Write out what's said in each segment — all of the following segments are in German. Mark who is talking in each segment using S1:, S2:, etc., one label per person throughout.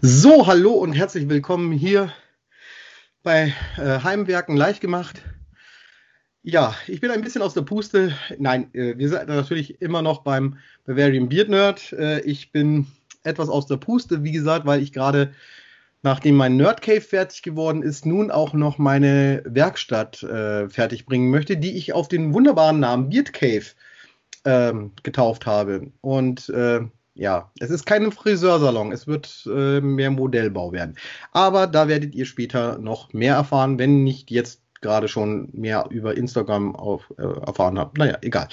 S1: So, hallo und herzlich willkommen hier bei äh, Heimwerken leicht gemacht. Ja, ich bin ein bisschen aus der Puste. Nein, äh, wir sind natürlich immer noch beim Bavarian Beard Nerd. Äh, ich bin etwas aus der Puste, wie gesagt, weil ich gerade, nachdem mein Nerd Cave fertig geworden ist, nun auch noch meine Werkstatt äh, fertig bringen möchte, die ich auf den wunderbaren Namen Beard Cave ähm, getauft habe. Und äh, ja, es ist kein Friseursalon, es wird äh, mehr Modellbau werden. Aber da werdet ihr später noch mehr erfahren, wenn nicht jetzt gerade schon mehr über Instagram auf, äh, erfahren habt. Naja, egal.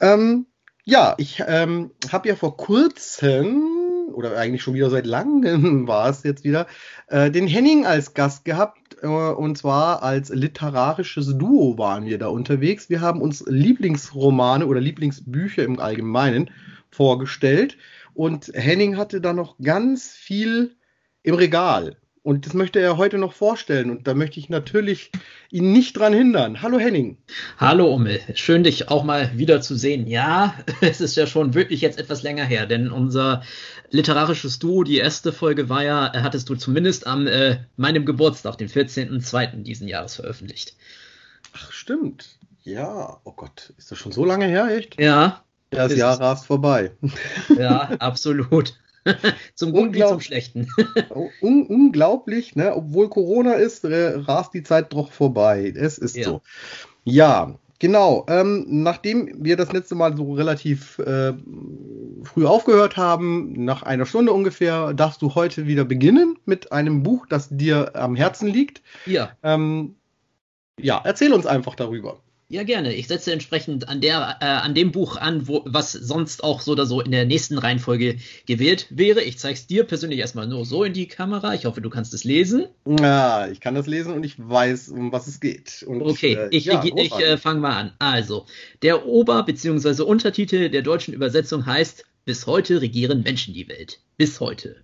S1: Ähm, ja, ich ähm, habe ja vor kurzem oder eigentlich schon wieder seit langem war es jetzt wieder, äh, den Henning als Gast gehabt. Äh, und zwar als literarisches Duo waren wir da unterwegs. Wir haben uns Lieblingsromane oder Lieblingsbücher im Allgemeinen vorgestellt. Und Henning hatte da noch ganz viel im Regal. Und das möchte er heute noch vorstellen. Und da möchte ich natürlich ihn nicht dran hindern. Hallo Henning.
S2: Hallo Ummel. Schön, dich auch mal wieder zu sehen. Ja, es ist ja schon wirklich jetzt etwas länger her, denn unser literarisches Duo, die erste Folge war ja, hattest du zumindest an äh, meinem Geburtstag, den 14.02. diesen Jahres veröffentlicht.
S1: Ach, stimmt. Ja, oh Gott, ist das schon so lange her, echt?
S2: Ja,
S1: das Jahr rast vorbei.
S2: Ja, absolut. zum Guten wie zum Schlechten.
S1: Oh, un unglaublich, ne? Obwohl Corona ist, rast die Zeit doch vorbei. Es ist ja. so. Ja, genau. Ähm, nachdem wir das letzte Mal so relativ äh, früh aufgehört haben, nach einer Stunde ungefähr, darfst du heute wieder beginnen mit einem Buch, das dir am Herzen liegt.
S2: Ja.
S1: Ähm, ja, erzähl uns einfach darüber.
S2: Ja, gerne. Ich setze entsprechend an der, äh, an dem Buch an, wo, was sonst auch so oder so in der nächsten Reihenfolge gewählt wäre. Ich zeige es dir persönlich erstmal nur so in die Kamera. Ich hoffe, du kannst es lesen.
S1: Ja, ich kann das lesen und ich weiß, um was es geht. Und,
S2: okay, äh, ich, ja, ich, ich äh, fange mal an. Also, der Ober- bzw. Untertitel der deutschen Übersetzung heißt Bis heute regieren Menschen die Welt. Bis heute.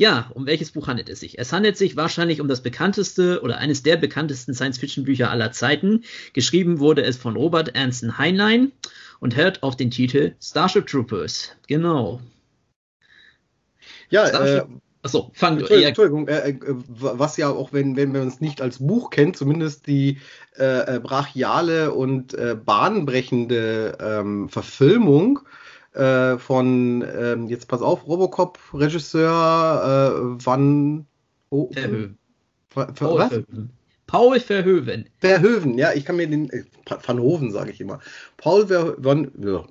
S2: Ja, um welches Buch handelt es sich? Es handelt sich wahrscheinlich um das bekannteste oder eines der bekanntesten Science-Fiction-Bücher aller Zeiten. Geschrieben wurde es von Robert Anson Heinlein und hört auf den Titel Starship Troopers. Genau.
S1: Ja, Starship äh, Achso, fang. Entschuldigung, Entschuldigung äh, äh, was ja auch, wenn, wenn man es nicht als Buch kennt, zumindest die äh, äh brachiale und äh, bahnbrechende ähm, Verfilmung äh, von, ähm, jetzt pass auf, Robocop-Regisseur äh, Van
S2: oh, Verhoeven. Ver, ver, Paul was? Verhoeven. Paul Verhoeven.
S1: Verhoeven, ja, ich kann mir den, äh, Van Hoven sage ich immer. Paul Verhoeven, ja,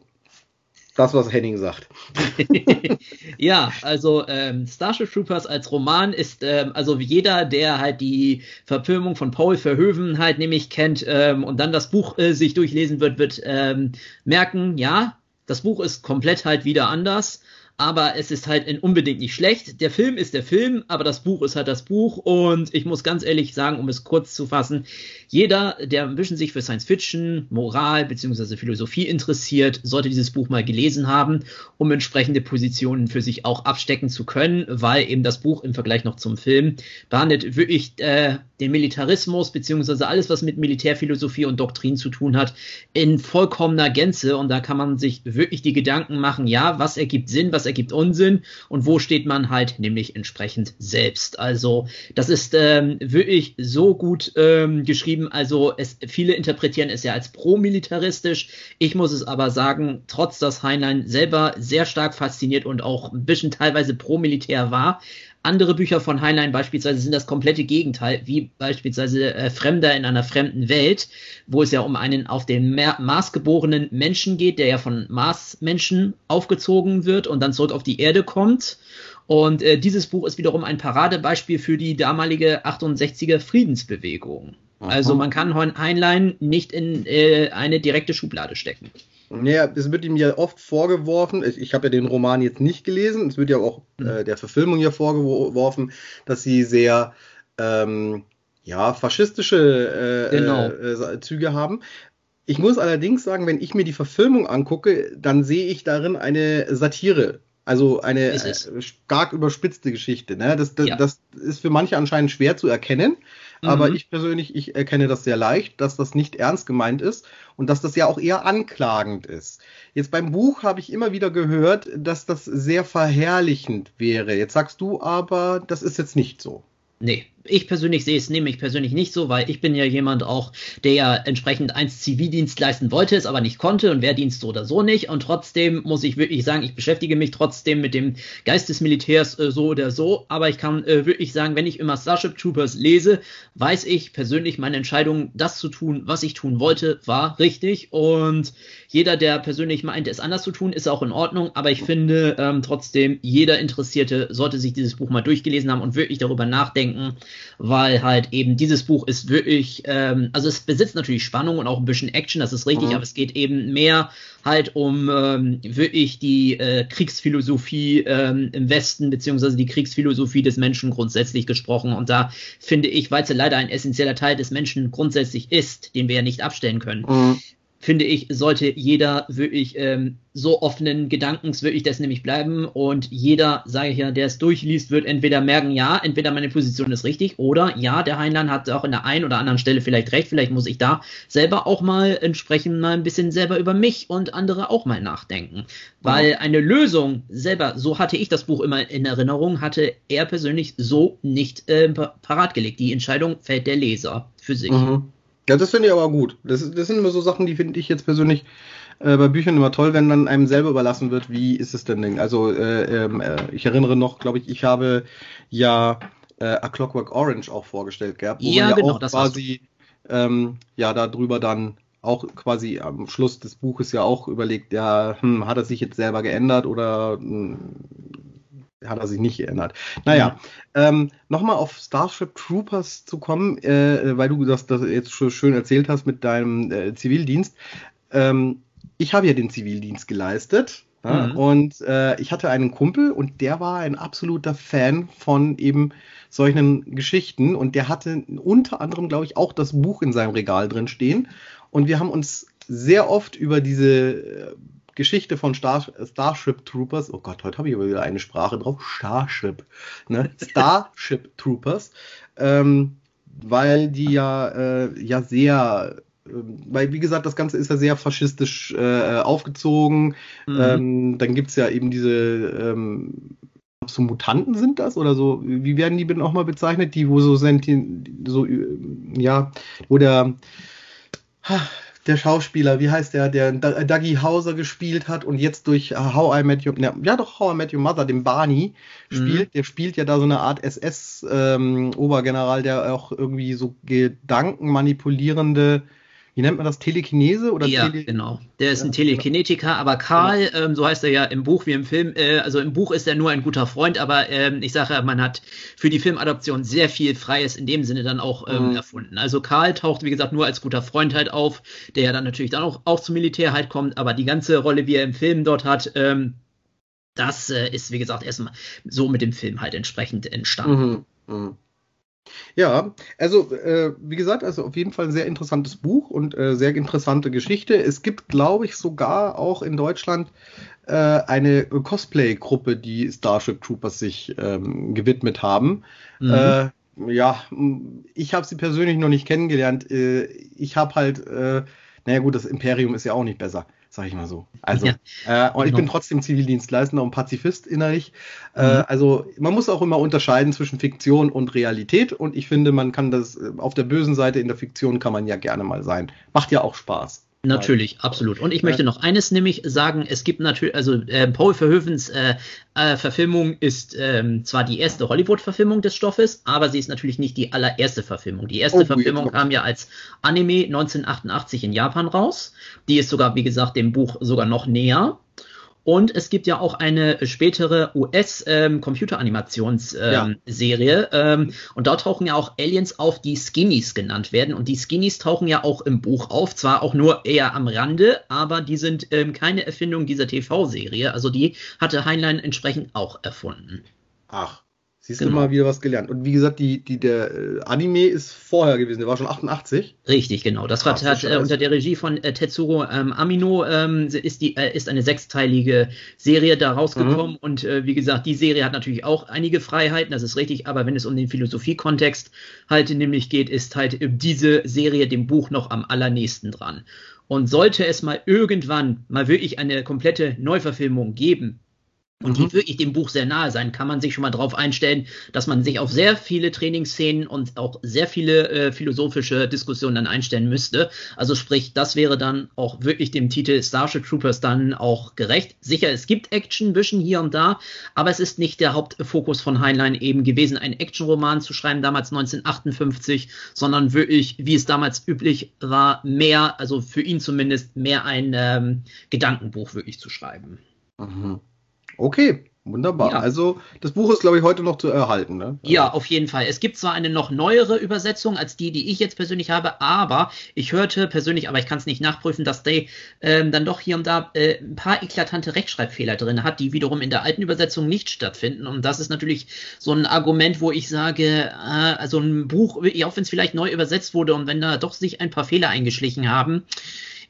S1: das, was Henning sagt.
S2: ja, also ähm, Starship Troopers als Roman ist, ähm, also jeder, der halt die Verfilmung von Paul Verhoeven halt nämlich kennt ähm, und dann das Buch äh, sich durchlesen wird, wird ähm, merken, ja, das Buch ist komplett halt wieder anders aber es ist halt unbedingt nicht schlecht. Der Film ist der Film, aber das Buch ist halt das Buch. Und ich muss ganz ehrlich sagen, um es kurz zu fassen, jeder, der ein bisschen sich für Science Fiction, Moral bzw. Philosophie interessiert, sollte dieses Buch mal gelesen haben, um entsprechende Positionen für sich auch abstecken zu können, weil eben das Buch im Vergleich noch zum Film behandelt wirklich äh, den Militarismus bzw. alles, was mit Militärphilosophie und Doktrin zu tun hat, in vollkommener Gänze. Und da kann man sich wirklich die Gedanken machen, ja, was ergibt Sinn, was ergibt Unsinn und wo steht man halt nämlich entsprechend selbst. Also das ist ähm, wirklich so gut ähm, geschrieben. Also es, viele interpretieren es ja als pro-militaristisch. Ich muss es aber sagen, trotz dass Heinlein selber sehr stark fasziniert und auch ein bisschen teilweise pro-militär war, andere Bücher von Heinlein beispielsweise sind das komplette Gegenteil, wie beispielsweise äh, Fremder in einer fremden Welt, wo es ja um einen auf den Mars geborenen Menschen geht, der ja von Marsmenschen aufgezogen wird und dann zurück auf die Erde kommt. Und äh, dieses Buch ist wiederum ein Paradebeispiel für die damalige 68er Friedensbewegung. Also man kann Heinlein nicht in äh, eine direkte Schublade stecken.
S1: Naja, es wird ihm ja oft vorgeworfen, ich, ich habe ja den Roman jetzt nicht gelesen, es wird ja auch mhm. äh, der Verfilmung ja vorgeworfen, dass sie sehr ähm, ja, faschistische äh, genau. äh, Züge haben. Ich muss allerdings sagen, wenn ich mir die Verfilmung angucke, dann sehe ich darin eine Satire. Also eine äh, stark überspitzte Geschichte. Ne? Das, das, ja. das ist für manche anscheinend schwer zu erkennen. Aber ich persönlich, ich erkenne das sehr leicht, dass das nicht ernst gemeint ist und dass das ja auch eher anklagend ist. Jetzt beim Buch habe ich immer wieder gehört, dass das sehr verherrlichend wäre. Jetzt sagst du aber, das ist jetzt nicht so.
S2: Nee, ich persönlich sehe es nämlich persönlich nicht so, weil ich bin ja jemand auch, der ja entsprechend eins Zivildienst leisten wollte, es aber nicht konnte und Wehrdienst so oder so nicht. Und trotzdem muss ich wirklich sagen, ich beschäftige mich trotzdem mit dem Geist des Militärs äh, so oder so. Aber ich kann äh, wirklich sagen, wenn ich immer Starship Troopers lese, weiß ich persönlich, meine Entscheidung, das zu tun, was ich tun wollte, war richtig. Und jeder, der persönlich meint, es anders zu tun, ist auch in Ordnung. Aber ich finde ähm, trotzdem, jeder Interessierte sollte sich dieses Buch mal durchgelesen haben und wirklich darüber nachdenken, weil halt eben dieses Buch ist wirklich, ähm, also es besitzt natürlich Spannung und auch ein bisschen Action, das ist richtig, mhm. aber es geht eben mehr halt um ähm, wirklich die äh, Kriegsphilosophie ähm, im Westen, beziehungsweise die Kriegsphilosophie des Menschen grundsätzlich gesprochen. Und da finde ich, weil es ja leider ein essentieller Teil des Menschen grundsätzlich ist, den wir ja nicht abstellen können, mhm finde ich, sollte jeder wirklich ähm, so offenen Gedankens wirklich das nämlich bleiben und jeder, sage ich ja, der es durchliest, wird entweder merken, ja, entweder meine Position ist richtig oder ja, der Heinlein hat auch in der einen oder anderen Stelle vielleicht recht, vielleicht muss ich da selber auch mal entsprechend mal ein bisschen selber über mich und andere auch mal nachdenken, weil eine Lösung selber, so hatte ich das Buch immer in Erinnerung, hatte er persönlich so nicht äh, parat gelegt. Die Entscheidung fällt der Leser für sich. Mhm.
S1: Ja, das finde ich aber gut. Das, das sind immer so Sachen, die finde ich jetzt persönlich äh, bei Büchern immer toll, wenn dann einem selber überlassen wird, wie ist es denn denn? Also äh, ähm, äh, ich erinnere noch, glaube ich, ich habe ja äh, A Clockwork Orange auch vorgestellt gehabt,
S2: wo ja, man ja
S1: genau,
S2: auch
S1: quasi ähm, ja darüber dann auch quasi am Schluss des Buches ja auch überlegt, ja, hm, hat er sich jetzt selber geändert oder hm, hat er sich nicht geändert. Naja, ähm, nochmal auf Starship Troopers zu kommen, äh, weil du das, das jetzt schon schön erzählt hast mit deinem äh, Zivildienst. Ähm, ich habe ja den Zivildienst geleistet. Ja, mhm. Und äh, ich hatte einen Kumpel und der war ein absoluter Fan von eben solchen Geschichten und der hatte unter anderem, glaube ich, auch das Buch in seinem Regal drin stehen. Und wir haben uns sehr oft über diese äh, Geschichte von Star, Starship Troopers, oh Gott, heute habe ich aber wieder eine Sprache drauf, Starship, ne? Starship Troopers, ähm, weil die ja, äh, ja sehr äh, weil, wie gesagt, das Ganze ist ja sehr faschistisch äh, aufgezogen. Mhm. Ähm, dann gibt es ja eben diese, ähm, so Mutanten sind das oder so, wie werden die denn auch mal bezeichnet? Die, wo so sind, so, ja, wo der, Schauspieler, wie heißt der, der Dougie Hauser gespielt hat und jetzt durch How I Met Your, ja doch How I Met Your Mother, den Barney spielt. Mhm. Der spielt ja da so eine Art SS-Obergeneral, ähm, der auch irgendwie so gedankenmanipulierende wie nennt man das, Telekinese oder
S2: Ja, Tele genau. Der ist ja, ein Telekinetiker, aber Karl, genau. ähm, so heißt er ja im Buch wie im Film, äh, also im Buch ist er nur ein guter Freund, aber ähm, ich sage, man hat für die Filmadoption sehr viel Freies in dem Sinne dann auch ähm, mhm. erfunden. Also Karl taucht, wie gesagt, nur als guter Freund halt auf, der ja dann natürlich dann auch, auch zum Militär halt kommt, aber die ganze Rolle, wie er im Film dort hat, ähm, das äh, ist, wie gesagt, erstmal so mit dem Film halt entsprechend entstanden. Mhm. Mhm.
S1: Ja, also äh, wie gesagt, also auf jeden Fall ein sehr interessantes Buch und äh, sehr interessante Geschichte. Es gibt, glaube ich, sogar auch in Deutschland äh, eine Cosplay-Gruppe, die Starship Troopers sich ähm, gewidmet haben. Mhm. Äh, ja, ich habe sie persönlich noch nicht kennengelernt. Äh, ich habe halt, äh, naja gut, das Imperium ist ja auch nicht besser sag ich mal so. Also, ja, äh, und ich bin genau. trotzdem Zivildienstleistender und Pazifist innerlich. Äh, mhm. Äh, also, man muss auch immer unterscheiden zwischen Fiktion und Realität und ich finde, man kann das äh, auf der bösen Seite in der Fiktion kann man ja gerne mal sein. Macht ja auch Spaß.
S2: Natürlich, absolut. Und ich möchte noch eines nämlich sagen, es gibt natürlich, also äh, Paul Verhoevens äh, äh, Verfilmung ist ähm, zwar die erste Hollywood-Verfilmung des Stoffes, aber sie ist natürlich nicht die allererste Verfilmung. Die erste oh, Verfilmung kam ja als Anime 1988 in Japan raus. Die ist sogar, wie gesagt, dem Buch sogar noch näher. Und es gibt ja auch eine spätere US-Computeranimationsserie. Ähm, ja. ähm, und dort tauchen ja auch Aliens auf, die Skinnies genannt werden. Und die Skinnies tauchen ja auch im Buch auf. Zwar auch nur eher am Rande, aber die sind ähm, keine Erfindung dieser TV-Serie. Also die hatte Heinlein entsprechend auch erfunden.
S1: Ach, Siehst genau. du mal wieder was gelernt. Und wie gesagt, die, die, der äh, Anime ist vorher gewesen, der war schon 88.
S2: Richtig, genau. Das war hat, äh, unter der Regie von äh, Tetsuro ähm, Amino ähm, ist, die, äh, ist eine sechsteilige Serie da rausgekommen. Mhm. Und äh, wie gesagt, die Serie hat natürlich auch einige Freiheiten, das ist richtig, aber wenn es um den Philosophiekontext halt nämlich geht, ist halt diese Serie dem Buch noch am allernächsten dran. Und sollte es mal irgendwann mal wirklich eine komplette Neuverfilmung geben, und die mhm. wirklich dem Buch sehr nahe sein, kann man sich schon mal darauf einstellen, dass man sich auf sehr viele Trainingsszenen und auch sehr viele äh, philosophische Diskussionen dann einstellen müsste. Also sprich, das wäre dann auch wirklich dem Titel Starship Troopers dann auch gerecht. Sicher, es gibt Action bisschen hier und da, aber es ist nicht der Hauptfokus von Heinlein eben gewesen, einen Actionroman zu schreiben, damals 1958, sondern wirklich, wie es damals üblich war, mehr, also für ihn zumindest, mehr ein ähm, Gedankenbuch wirklich zu schreiben.
S1: Mhm. Okay, wunderbar. Ja. Also das Buch ist, glaube ich, heute noch zu erhalten. Ne?
S2: Ja, auf jeden Fall. Es gibt zwar eine noch neuere Übersetzung als die, die ich jetzt persönlich habe, aber ich hörte persönlich, aber ich kann es nicht nachprüfen, dass Day ähm, dann doch hier und da äh, ein paar eklatante Rechtschreibfehler drin hat, die wiederum in der alten Übersetzung nicht stattfinden. Und das ist natürlich so ein Argument, wo ich sage, äh, also ein Buch, auch wenn es vielleicht neu übersetzt wurde und wenn da doch sich ein paar Fehler eingeschlichen haben,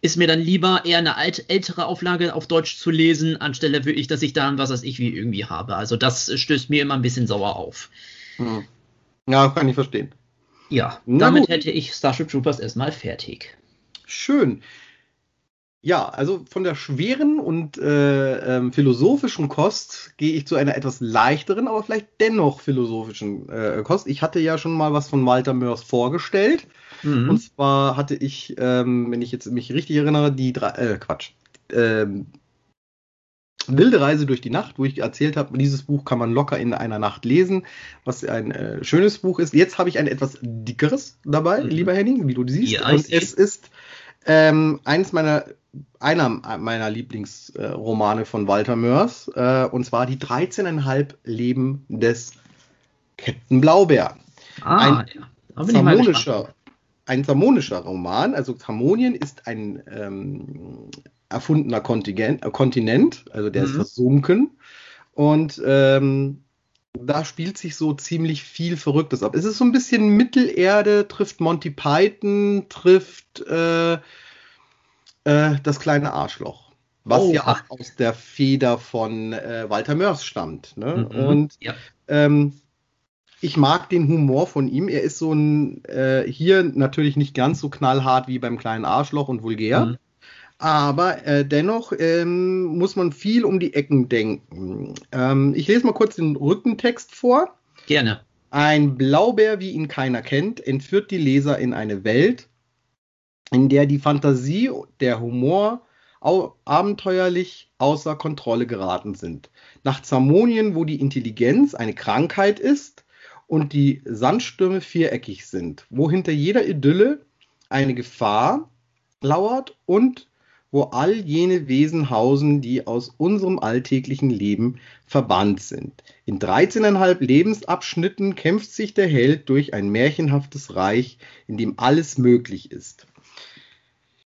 S2: ist mir dann lieber eher eine alt, ältere Auflage auf Deutsch zu lesen, anstelle wirklich, dass ich da was weiß ich wie irgendwie habe. Also das stößt mir immer ein bisschen sauer auf.
S1: Hm. Ja, kann ich verstehen.
S2: Ja, Na damit gut. hätte ich Starship Troopers erstmal fertig.
S1: Schön. Ja, also von der schweren und äh, ähm, philosophischen Kost gehe ich zu einer etwas leichteren, aber vielleicht dennoch philosophischen äh, Kost. Ich hatte ja schon mal was von Walter Mörs vorgestellt. Mhm. Und zwar hatte ich, ähm, wenn ich jetzt mich richtig erinnere, die drei, äh, Quatsch, ähm, Wilde Reise durch die Nacht, wo ich erzählt habe, dieses Buch kann man locker in einer Nacht lesen, was ein äh, schönes Buch ist. Jetzt habe ich ein etwas dickeres dabei, mhm. lieber Henning, wie du siehst. Ja, und es ist ähm, eines meiner, einer meiner Lieblingsromane äh, von Walter Mörs, äh, und zwar die 13,5 Leben des Captain Blaubeer. Ah, ein ja. harmonischer, ein harmonischer Roman. Also Harmonien ist ein ähm, erfundener Kontingent, äh, Kontinent, also der mhm. ist versunken. Und ähm, da spielt sich so ziemlich viel Verrücktes ab. Es ist so ein bisschen Mittelerde, trifft Monty Python, trifft äh, äh, das kleine Arschloch. Was oh, ja auch aus der Feder von äh, Walter Mörs stammt. Ne? Mhm, Und ja. ähm, ich mag den Humor von ihm. Er ist so ein, äh, hier natürlich nicht ganz so knallhart wie beim kleinen Arschloch und vulgär. Mhm. Aber äh, dennoch ähm, muss man viel um die Ecken denken. Ähm, ich lese mal kurz den Rückentext vor.
S2: Gerne.
S1: Ein Blaubär, wie ihn keiner kennt, entführt die Leser in eine Welt, in der die Fantasie, der Humor abenteuerlich außer Kontrolle geraten sind. Nach Zamonien, wo die Intelligenz eine Krankheit ist, und die Sandstürme viereckig sind, wo hinter jeder Idylle eine Gefahr lauert und wo all jene Wesen hausen, die aus unserem alltäglichen Leben verbannt sind. In 13,5 Lebensabschnitten kämpft sich der Held durch ein märchenhaftes Reich, in dem alles möglich ist.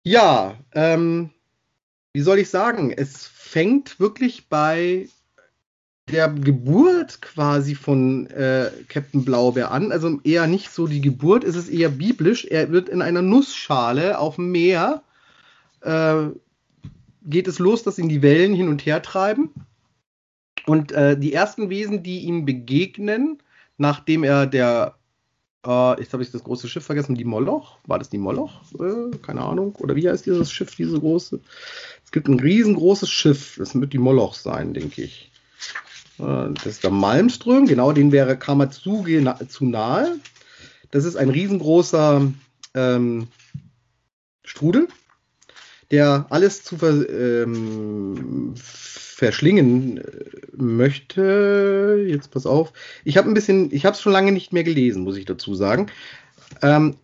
S1: Ja, ähm, wie soll ich sagen? Es fängt wirklich bei der Geburt quasi von äh, Captain Blaubeer an. Also eher nicht so die Geburt, es ist eher biblisch. Er wird in einer Nussschale auf dem Meer, äh, geht es los, dass ihn die Wellen hin und her treiben. Und äh, die ersten Wesen, die ihm begegnen, nachdem er der, äh, jetzt habe ich das große Schiff vergessen, die Moloch, war das die Moloch? Äh, keine Ahnung. Oder wie heißt dieses Schiff, diese große? Es gibt ein riesengroßes Schiff, das wird die Moloch sein, denke ich. Äh, das ist der Malmström, genau, den wäre Kamatsuge na, zu nahe. Das ist ein riesengroßer ähm, Strudel, der alles zu ver, ähm, verschlingen äh, möchte. Jetzt pass auf. Ich habe ein bisschen, ich habe es schon lange nicht mehr gelesen, muss ich dazu sagen. Ähm,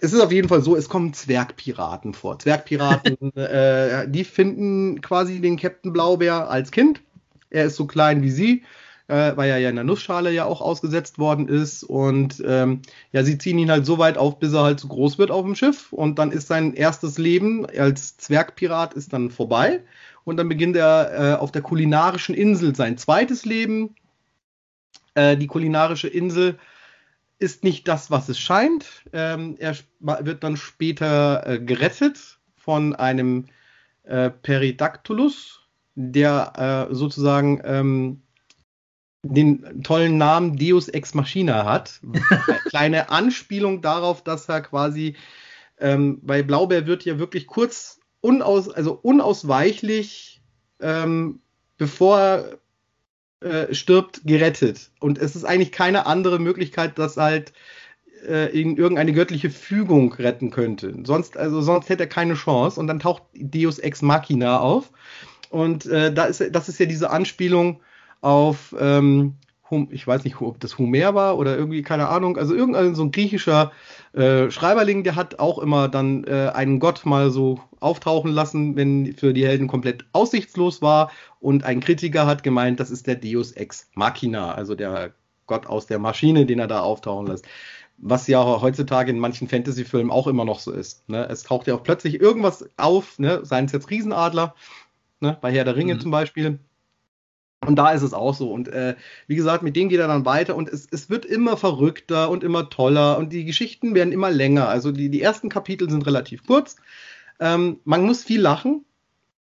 S1: es ist auf jeden Fall so, es kommen Zwergpiraten vor. Zwergpiraten, äh, die finden quasi den Captain Blaubeer als Kind er ist so klein wie sie, äh, weil er ja in der Nussschale ja auch ausgesetzt worden ist. Und ähm, ja, sie ziehen ihn halt so weit auf, bis er halt zu groß wird auf dem Schiff. Und dann ist sein erstes Leben als Zwergpirat ist dann vorbei. Und dann beginnt er äh, auf der kulinarischen Insel sein zweites Leben. Äh, die kulinarische Insel ist nicht das, was es scheint. Ähm, er wird dann später äh, gerettet von einem äh, Peridactylus, der äh, sozusagen ähm, den tollen Namen Deus Ex Machina hat. Eine kleine Anspielung darauf, dass er quasi ähm, bei Blaubeer wird ja wirklich kurz unaus, also unausweichlich, ähm, bevor er äh, stirbt, gerettet. Und es ist eigentlich keine andere Möglichkeit, dass halt äh, irgendeine göttliche Fügung retten könnte. Sonst, also sonst hätte er keine Chance. Und dann taucht Deus Ex Machina auf. Und äh, da ist, das ist ja diese Anspielung auf, ähm, ich weiß nicht, ob das Homer war oder irgendwie, keine Ahnung, also irgendein so ein griechischer äh, Schreiberling, der hat auch immer dann äh, einen Gott mal so auftauchen lassen, wenn für die Helden komplett aussichtslos war. Und ein Kritiker hat gemeint, das ist der Deus Ex Machina, also der Gott aus der Maschine, den er da auftauchen lässt. Was ja heutzutage in manchen Fantasy-Filmen auch immer noch so ist. Ne? Es taucht ja auch plötzlich irgendwas auf, ne? seien es jetzt Riesenadler, ne? bei Herr der Ringe mhm. zum Beispiel und da ist es auch so. Und äh, wie gesagt, mit denen geht er dann weiter und es, es wird immer verrückter und immer toller und die Geschichten werden immer länger. Also die, die ersten Kapitel sind relativ kurz. Ähm, man muss viel lachen.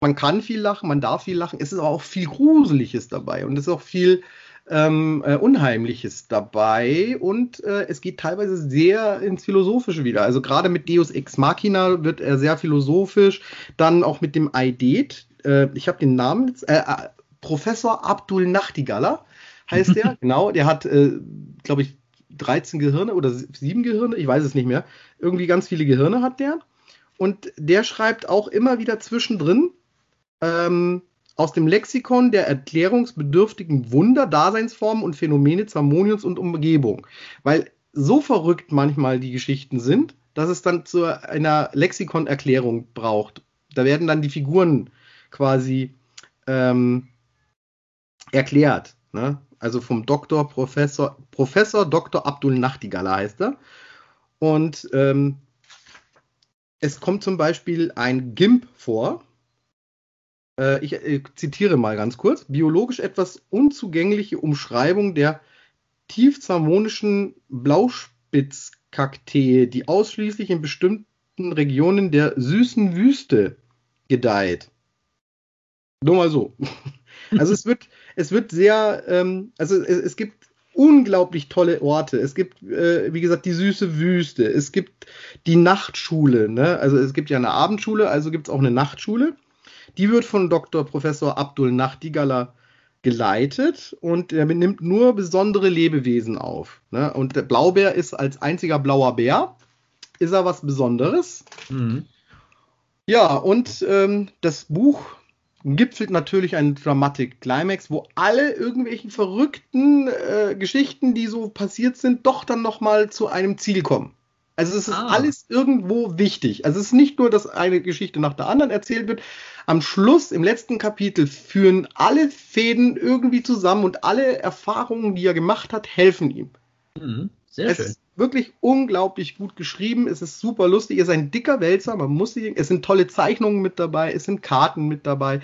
S1: Man kann viel lachen, man darf viel lachen. Es ist aber auch viel Gruseliges dabei und es ist auch viel ähm, äh, Unheimliches dabei und äh, es geht teilweise sehr ins Philosophische wieder. Also gerade mit Deus Ex Machina wird er sehr philosophisch. Dann auch mit dem Aidet. Äh, ich habe den Namen jetzt, äh, äh, Professor Abdul Nachtigaller heißt der, genau. Der hat, äh, glaube ich, 13 Gehirne oder 7 Gehirne, ich weiß es nicht mehr. Irgendwie ganz viele Gehirne hat der. Und der schreibt auch immer wieder zwischendrin ähm, aus dem Lexikon der erklärungsbedürftigen Wunder, Daseinsformen und Phänomene Zamoniens und Umgebung. Weil so verrückt manchmal die Geschichten sind, dass es dann zu einer Lexikon-Erklärung braucht. Da werden dann die Figuren quasi ähm, erklärt. Ne? Also vom Doktor, Professor, Professor Dr. Abdul Nachtigaller heißt er. Und ähm, es kommt zum Beispiel ein GIMP vor. Äh, ich äh, zitiere mal ganz kurz. Biologisch etwas unzugängliche Umschreibung der tiefzarmonischen Blauspitzkaktee, die ausschließlich in bestimmten Regionen der süßen Wüste gedeiht. Nur mal so. Also es wird, es wird sehr, ähm, also es, es, gibt unglaublich tolle Orte. Es gibt, äh, wie gesagt, die süße Wüste. Es gibt die Nachtschule. Ne? Also es gibt ja eine Abendschule, also gibt es auch eine Nachtschule. Die wird von Dr. Professor Abdul Nachtigaller geleitet und er nimmt nur besondere Lebewesen auf. Ne? Und der Blaubär ist als einziger blauer Bär, ist er was Besonderes. Mhm. Ja, und ähm, das Buch gipfelt natürlich ein Dramatic Climax, wo alle irgendwelchen verrückten äh, Geschichten, die so passiert sind, doch dann nochmal zu einem Ziel kommen. Also es ist ah. alles irgendwo wichtig. Also es ist nicht nur, dass eine Geschichte nach der anderen erzählt wird. Am Schluss, im letzten Kapitel, führen alle Fäden irgendwie zusammen und alle Erfahrungen, die er gemacht hat, helfen ihm. Mhm. Sehr es schön. Wirklich unglaublich gut geschrieben. Es ist super lustig. Es ist ein dicker Wälzer. Man muss sie, es sind tolle Zeichnungen mit dabei. Es sind Karten mit dabei.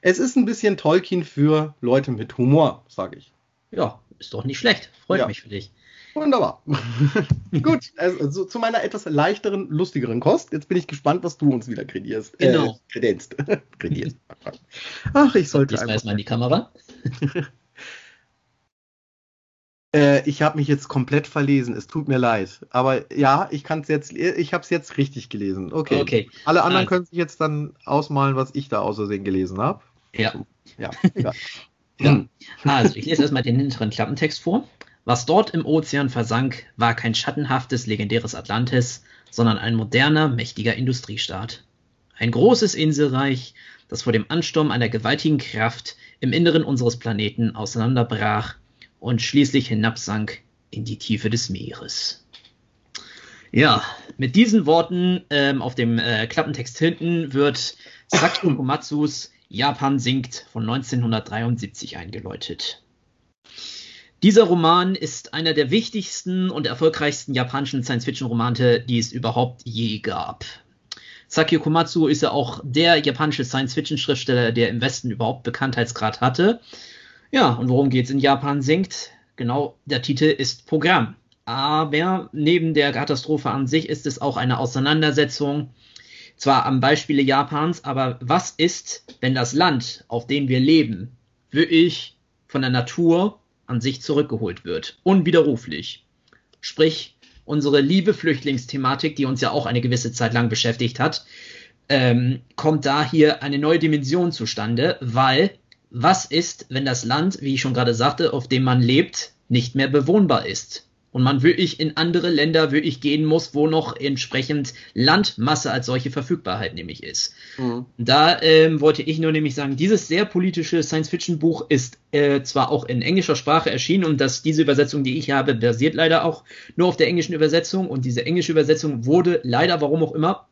S1: Es ist ein bisschen Tolkien für Leute mit Humor, sage ich.
S2: Ja, ist doch nicht schlecht. Freut ja. mich für dich.
S1: Wunderbar. Gut, also zu meiner etwas leichteren, lustigeren Kost. Jetzt bin ich gespannt, was du uns wieder kredierst.
S2: Äh, genau.
S1: Äh, kredenzst. kredierst. Ach, ich sollte.
S2: Diesmal erstmal in die Kamera.
S1: Äh, ich habe mich jetzt komplett verlesen. Es tut mir leid. Aber ja, ich kann es jetzt, ich habe es jetzt richtig gelesen. Okay. okay. Alle anderen also. können sich jetzt dann ausmalen, was ich da außersehen gelesen habe.
S2: Ja. Ja. ja. ja. Also, ich lese erstmal den hinteren Klappentext vor. Was dort im Ozean versank, war kein schattenhaftes, legendäres Atlantis, sondern ein moderner, mächtiger Industriestaat. Ein großes Inselreich, das vor dem Ansturm einer gewaltigen Kraft im Inneren unseres Planeten auseinanderbrach und schließlich hinabsank in die Tiefe des Meeres. Ja, mit diesen Worten ähm, auf dem äh, Klappentext hinten wird Sakyo Komatsus Japan sinkt von 1973 eingeläutet. Dieser Roman ist einer der wichtigsten und erfolgreichsten japanischen Science-Fiction-Romane, die es überhaupt je gab. Sakio Komatsu ist ja auch der japanische Science-Fiction-Schriftsteller, der im Westen überhaupt Bekanntheitsgrad hatte. Ja, und worum geht's in Japan sinkt? genau, der Titel ist Programm. Aber neben der Katastrophe an sich ist es auch eine Auseinandersetzung, zwar am Beispiele Japans, aber was ist, wenn das Land, auf dem wir leben, wirklich von der Natur an sich zurückgeholt wird? Unwiderruflich. Sprich, unsere liebe Flüchtlingsthematik, die uns ja auch eine gewisse Zeit lang beschäftigt hat, ähm, kommt da hier eine neue Dimension zustande, weil was ist, wenn das Land, wie ich schon gerade sagte, auf dem man lebt, nicht mehr bewohnbar ist? Und man wirklich in andere Länder wirklich gehen muss, wo noch entsprechend Landmasse als solche Verfügbarkeit nämlich ist. Mhm. Da ähm, wollte ich nur nämlich sagen, dieses sehr politische Science-Fiction-Buch ist äh, zwar auch in englischer Sprache erschienen und dass diese Übersetzung, die ich habe, basiert leider auch nur auf der englischen Übersetzung und diese englische Übersetzung wurde leider, warum auch immer,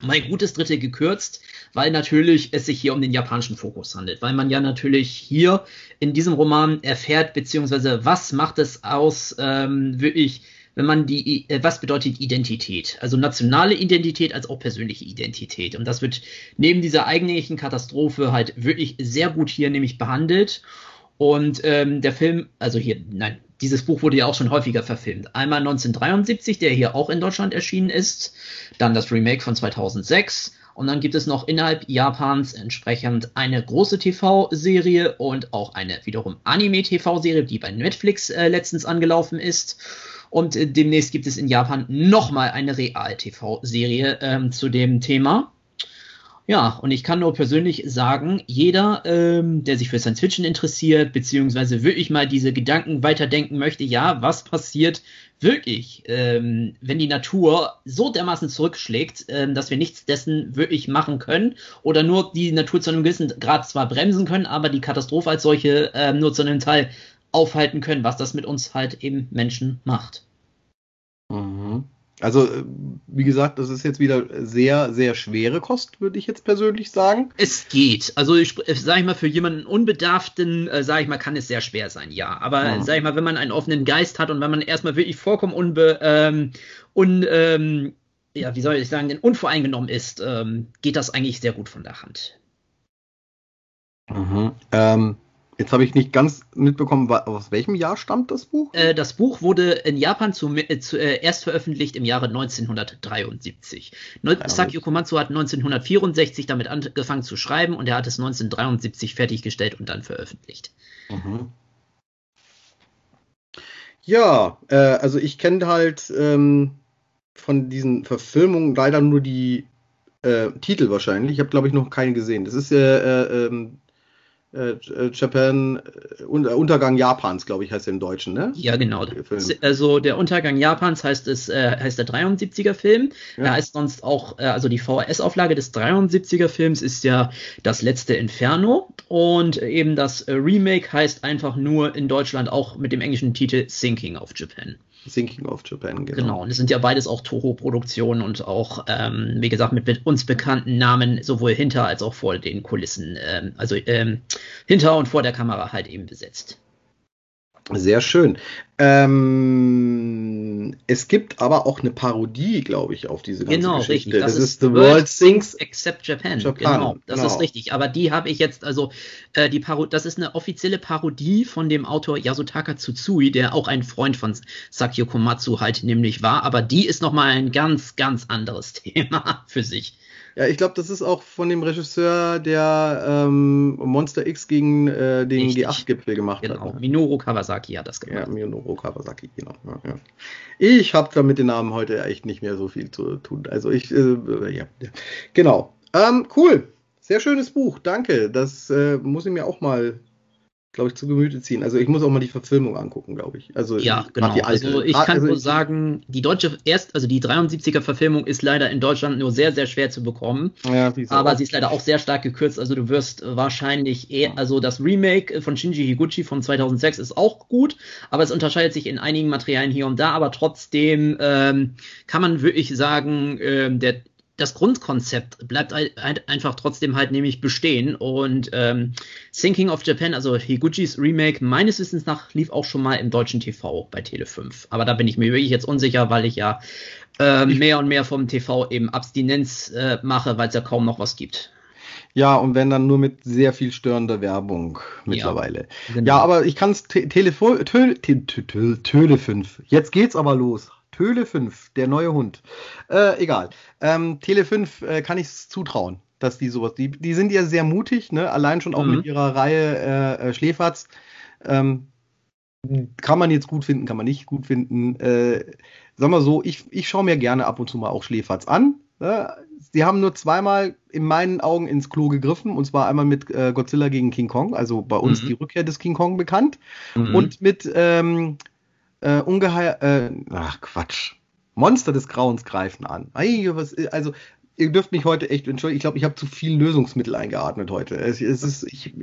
S2: mein gutes Drittel gekürzt, weil natürlich es sich hier um den japanischen Fokus handelt, weil man ja natürlich hier in diesem Roman erfährt, beziehungsweise was macht es aus, ähm, wirklich, wenn man die, äh, was bedeutet Identität? Also nationale Identität als auch persönliche Identität. Und das wird neben dieser eigentlichen Katastrophe halt wirklich sehr gut hier nämlich behandelt. Und ähm, der Film, also hier, nein, dieses Buch wurde ja auch schon häufiger verfilmt. Einmal 1973, der hier auch in Deutschland erschienen ist, dann das Remake von 2006 und dann gibt es noch innerhalb Japans entsprechend eine große TV-Serie und auch eine wiederum Anime-TV-Serie, die bei Netflix äh, letztens angelaufen ist. Und äh, demnächst gibt es in Japan nochmal eine Real-TV-Serie ähm, zu dem Thema. Ja, und ich kann nur persönlich sagen, jeder, ähm, der sich für Science Fiction interessiert, beziehungsweise wirklich mal diese Gedanken weiterdenken möchte, ja, was passiert wirklich, ähm, wenn die Natur so dermaßen zurückschlägt, ähm, dass wir nichts dessen wirklich machen können oder nur die Natur zu einem gewissen Grad zwar bremsen können, aber die Katastrophe als solche ähm, nur zu einem Teil aufhalten können, was das mit uns halt eben Menschen macht.
S1: Mhm. Also, äh, wie gesagt, das ist jetzt wieder sehr, sehr schwere Kost, würde ich jetzt persönlich sagen.
S2: Es geht. Also, ich sage ich mal, für jemanden Unbedarften, äh, sage ich mal, kann es sehr schwer sein, ja. Aber, ja. sage ich mal, wenn man einen offenen Geist hat und wenn man erstmal wirklich vollkommen unbe, ähm, un, ähm, ja, wie soll ich sagen, denn unvoreingenommen ist, ähm, geht das eigentlich sehr gut von der Hand.
S1: Mhm. Ähm, Jetzt habe ich nicht ganz mitbekommen, aus welchem Jahr stammt das Buch?
S2: Äh, das Buch wurde in Japan zu, äh, zu, äh, erst veröffentlicht im Jahre 1973. Neu Sakio Komatsu hat 1964 damit angefangen zu schreiben und er hat es 1973 fertiggestellt und dann veröffentlicht. Mhm.
S1: Ja, äh, also ich kenne halt ähm, von diesen Verfilmungen leider nur die äh, Titel wahrscheinlich. Ich habe, glaube ich, noch keine gesehen. Das ist äh, ähm, äh, äh, Japan, äh, Untergang Japans, glaube ich, heißt er im Deutschen, ne?
S2: Ja, genau. Also der Untergang Japans heißt es, äh, heißt der 73er Film. Ja. Er heißt sonst auch, äh, also die VHS-Auflage des 73er Films ist ja das letzte Inferno und eben das Remake heißt einfach nur in Deutschland auch mit dem englischen Titel Sinking of Japan.
S1: Sinking of Japan,
S2: genau. Genau, und es sind ja beides auch Toho-Produktionen und auch, ähm, wie gesagt, mit uns bekannten Namen sowohl hinter als auch vor den Kulissen, ähm, also ähm, hinter und vor der Kamera halt eben besetzt.
S1: Sehr schön. Ähm, es gibt aber auch eine Parodie, glaube ich, auf diese
S2: ganze genau, Geschichte.
S1: Richtig. Das, das ist The World, World Sings
S2: Except Japan. Japan. Genau, das genau. ist richtig. Aber die habe ich jetzt, also äh, die Paro das ist eine offizielle Parodie von dem Autor Yasutaka Tsutsui, der auch ein Freund von Sakyo Komatsu halt nämlich war. Aber die ist nochmal ein ganz, ganz anderes Thema für sich.
S1: Ja, ich glaube, das ist auch von dem Regisseur, der ähm, Monster X gegen äh, den G8-Gipfel gemacht
S2: genau. hat. Genau, Minoru Kawasaki hat das
S1: gemacht. Ja, Minoru Kawasaki, genau. Ja, ja. Ich habe da mit den Namen heute echt nicht mehr so viel zu tun. Also ich, äh, ja, ja. genau. Ähm, cool. Sehr schönes Buch, danke. Das äh, muss ich mir auch mal glaube ich, zu Gemüte ziehen. Also ich muss auch mal die Verfilmung angucken, glaube ich. Also
S2: ja, genau. Also ich kann also nur sagen, die deutsche erst, also die 73er Verfilmung ist leider in Deutschland nur sehr, sehr schwer zu bekommen. Ja, aber auch. sie ist leider auch sehr stark gekürzt. Also du wirst wahrscheinlich eher, also das Remake von Shinji Higuchi von 2006 ist auch gut, aber es unterscheidet sich in einigen Materialien hier und da. Aber trotzdem ähm, kann man wirklich sagen, ähm, der das Grundkonzept bleibt einfach trotzdem halt nämlich bestehen. Und ähm, Thinking of Japan, also Higuchis Remake, meines Wissens nach lief auch schon mal im deutschen TV bei Tele 5. Aber da bin ich mir wirklich jetzt unsicher, weil ich ja äh, mehr und mehr vom TV eben Abstinenz äh, mache, weil es ja kaum noch was gibt.
S1: Ja, und wenn dann nur mit sehr viel störender Werbung mittlerweile. Ja, genau. ja aber ich kann es Telefon, Töle 5. Jetzt geht's aber los. Töle 5, der neue Hund. Äh, egal. Ähm, Tele 5 äh, kann ich es zutrauen, dass die sowas, die, die sind ja sehr mutig, ne? allein schon auch mhm. mit ihrer Reihe äh, äh, Schläferz. Ähm, kann man jetzt gut finden, kann man nicht gut finden. Äh, sag mal so, ich, ich schaue mir gerne ab und zu mal auch Schläferz an. Ne? Sie haben nur zweimal in meinen Augen ins Klo gegriffen, und zwar einmal mit äh, Godzilla gegen King Kong, also bei uns mhm. die Rückkehr des King Kong bekannt, mhm. und mit ähm, äh, Ungeheuer, äh, ach Quatsch, Monster des Grauens greifen an. Ei, was, also ihr dürft mich heute echt entschuldigen. Ich glaube, ich habe zu viel Lösungsmittel eingeatmet heute. Es, es ist ich,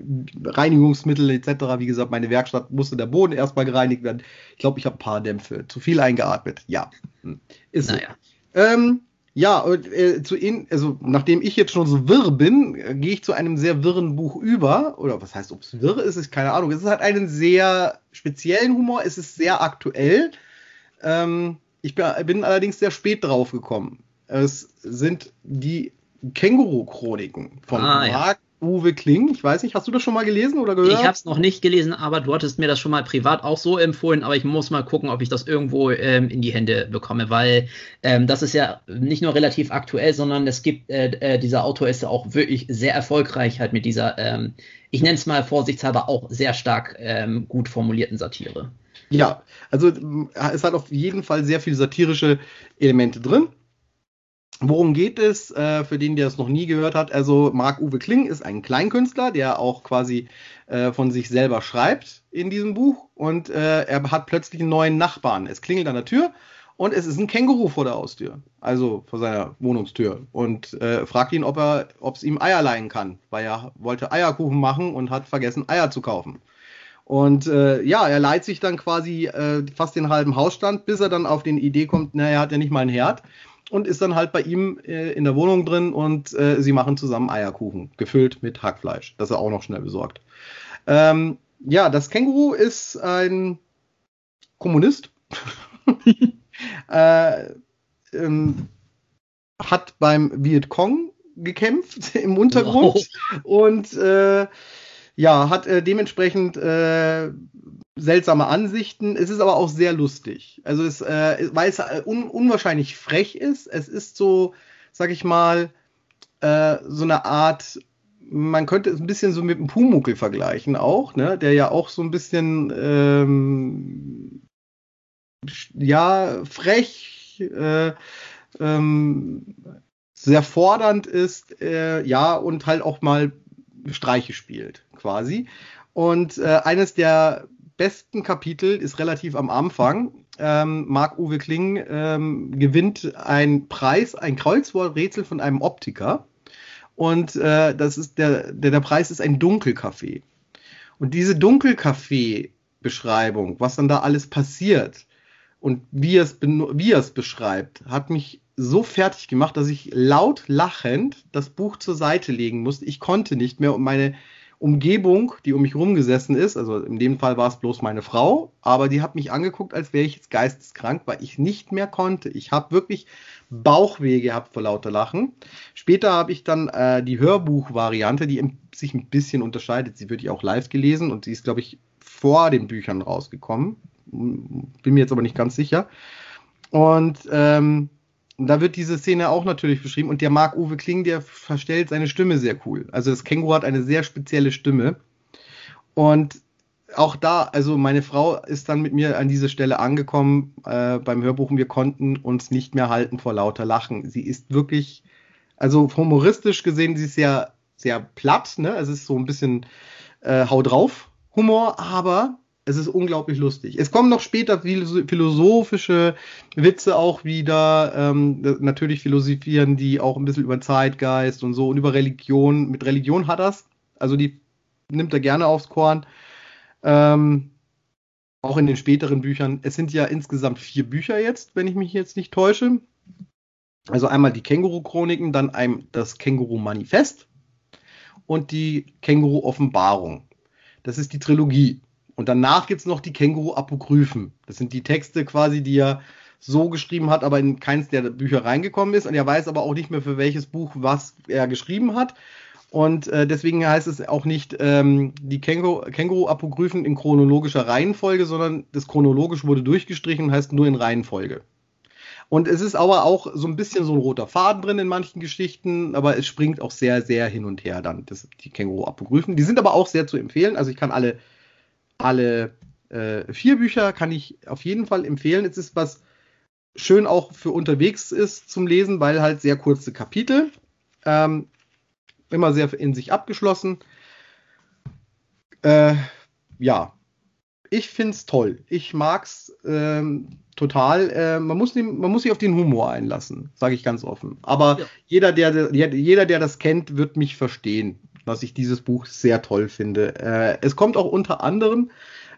S1: Reinigungsmittel etc. Wie gesagt, meine Werkstatt musste der Boden erstmal gereinigt werden. Ich glaube, ich habe ein paar Dämpfe. Zu viel eingeatmet. Ja, hm. ist naja. so. Ähm, ja, und, äh, zu in, also nachdem ich jetzt schon so wirr bin, äh, gehe ich zu einem sehr wirren Buch über. Oder was heißt, ob es wirr ist, ist keine Ahnung. Es hat einen sehr speziellen Humor. Es ist sehr aktuell. Ähm, ich bin, bin allerdings sehr spät drauf gekommen. Es sind die Känguru-Chroniken von ah, Mark ja. Uwe Kling. Ich weiß nicht, hast du das schon mal gelesen oder gehört?
S2: Ich habe es noch nicht gelesen, aber du hattest mir das schon mal privat auch so empfohlen. Aber ich muss mal gucken, ob ich das irgendwo ähm, in die Hände bekomme, weil ähm, das ist ja nicht nur relativ aktuell, sondern es gibt, äh, äh, dieser Autor ist ja auch wirklich sehr erfolgreich halt mit dieser, ähm, ich nenne es mal vorsichtshalber, auch sehr stark ähm, gut formulierten Satire.
S1: Ja, also es hat auf jeden Fall sehr viele satirische Elemente drin. Worum geht es, äh, für den, der es noch nie gehört hat? Also Marc-Uwe Kling ist ein Kleinkünstler, der auch quasi äh, von sich selber schreibt in diesem Buch und äh, er hat plötzlich einen neuen Nachbarn. Es klingelt an der Tür und es ist ein Känguru vor der Haustür, also vor seiner Wohnungstür und äh, fragt ihn, ob er, ob es ihm Eier leihen kann, weil er wollte Eierkuchen machen und hat vergessen Eier zu kaufen. Und äh, ja, er leiht sich dann quasi äh, fast den halben Hausstand, bis er dann auf den Idee kommt, naja, er hat ja nicht mal einen Herd und ist dann halt bei ihm äh, in der Wohnung drin und äh, sie machen zusammen Eierkuchen, gefüllt mit Hackfleisch, das er auch noch schnell besorgt. Ähm, ja, das Känguru ist ein Kommunist. äh, ähm, hat beim Vietcong gekämpft im Untergrund wow. und äh, ja, hat äh, dementsprechend äh, seltsame Ansichten. Es ist aber auch sehr lustig. Also es, äh, weil es äh, un unwahrscheinlich frech ist. Es ist so, sag ich mal, äh, so eine Art, man könnte es ein bisschen so mit dem Pumuckel vergleichen auch, ne? Der ja auch so ein bisschen ähm, ja frech, äh, ähm, sehr fordernd ist, äh, ja und halt auch mal Streiche spielt quasi. Und äh, eines der besten Kapitel ist relativ am Anfang. Ähm, Marc-Uwe Kling ähm, gewinnt einen Preis, ein Kreuzworträtsel von einem Optiker. Und äh, das ist der, der, der Preis ist ein Dunkelkaffee. Und diese Dunkelkaffee-Beschreibung, was dann da alles passiert und wie er es, wie er es beschreibt, hat mich so fertig gemacht, dass ich laut lachend das Buch zur Seite legen musste. Ich konnte nicht mehr und meine Umgebung, die um mich rumgesessen ist, also in dem Fall war es bloß meine Frau, aber die hat mich angeguckt, als wäre ich jetzt geisteskrank, weil ich nicht mehr konnte. Ich habe wirklich Bauchweh gehabt vor lauter Lachen. Später habe ich dann äh, die Hörbuch-Variante, die sich ein bisschen unterscheidet. Sie wird ja auch live gelesen und sie ist, glaube ich, vor den Büchern rausgekommen. Bin mir jetzt aber nicht ganz sicher. Und ähm, und da wird diese Szene auch natürlich beschrieben. Und der Marc-Uwe Kling, der verstellt seine Stimme sehr cool. Also das Känguru hat eine sehr spezielle Stimme. Und auch da, also meine Frau ist dann mit mir an diese Stelle angekommen äh, beim Hörbuch und wir konnten uns nicht mehr halten vor lauter Lachen. Sie ist wirklich, also humoristisch gesehen, sie ist sehr, sehr platt, ne? Es ist so ein bisschen äh, Hau drauf Humor, aber es ist unglaublich lustig. Es kommen noch später philosophische Witze auch wieder. Ähm, natürlich philosophieren die auch ein bisschen über Zeitgeist und so und über Religion. Mit Religion hat das. Also die nimmt er gerne aufs Korn. Ähm, auch in den späteren Büchern. Es sind ja insgesamt vier Bücher jetzt, wenn ich mich jetzt nicht täusche. Also einmal die Känguru-Chroniken, dann ein, das Känguru-Manifest und die Känguru-Offenbarung. Das ist die Trilogie. Und danach gibt es noch die Känguru-Apokryphen. Das sind die Texte quasi, die er so geschrieben hat, aber in keins der Bücher reingekommen ist. Und er weiß aber auch nicht mehr, für welches Buch was er geschrieben hat. Und äh, deswegen heißt es auch nicht ähm, die Känguru-Apokryphen in chronologischer Reihenfolge, sondern das chronologisch wurde durchgestrichen und heißt nur in Reihenfolge. Und es ist aber auch so ein bisschen so ein roter Faden drin in manchen Geschichten, aber es springt auch sehr, sehr hin und her dann, das, die Känguru-Apokryphen. Die sind aber auch sehr zu empfehlen. Also ich kann alle, alle äh, vier Bücher kann ich auf jeden Fall empfehlen. Es ist was schön auch für unterwegs ist zum Lesen, weil halt sehr kurze Kapitel. Ähm, immer sehr in sich abgeschlossen. Äh, ja, ich finde es toll. Ich mag's ähm, total. Äh, man, muss, man muss sich auf den Humor einlassen, sage ich ganz offen. Aber ja. jeder, der, jeder, der das kennt, wird mich verstehen, dass ich dieses Buch sehr toll finde. Äh, es kommt auch unter anderem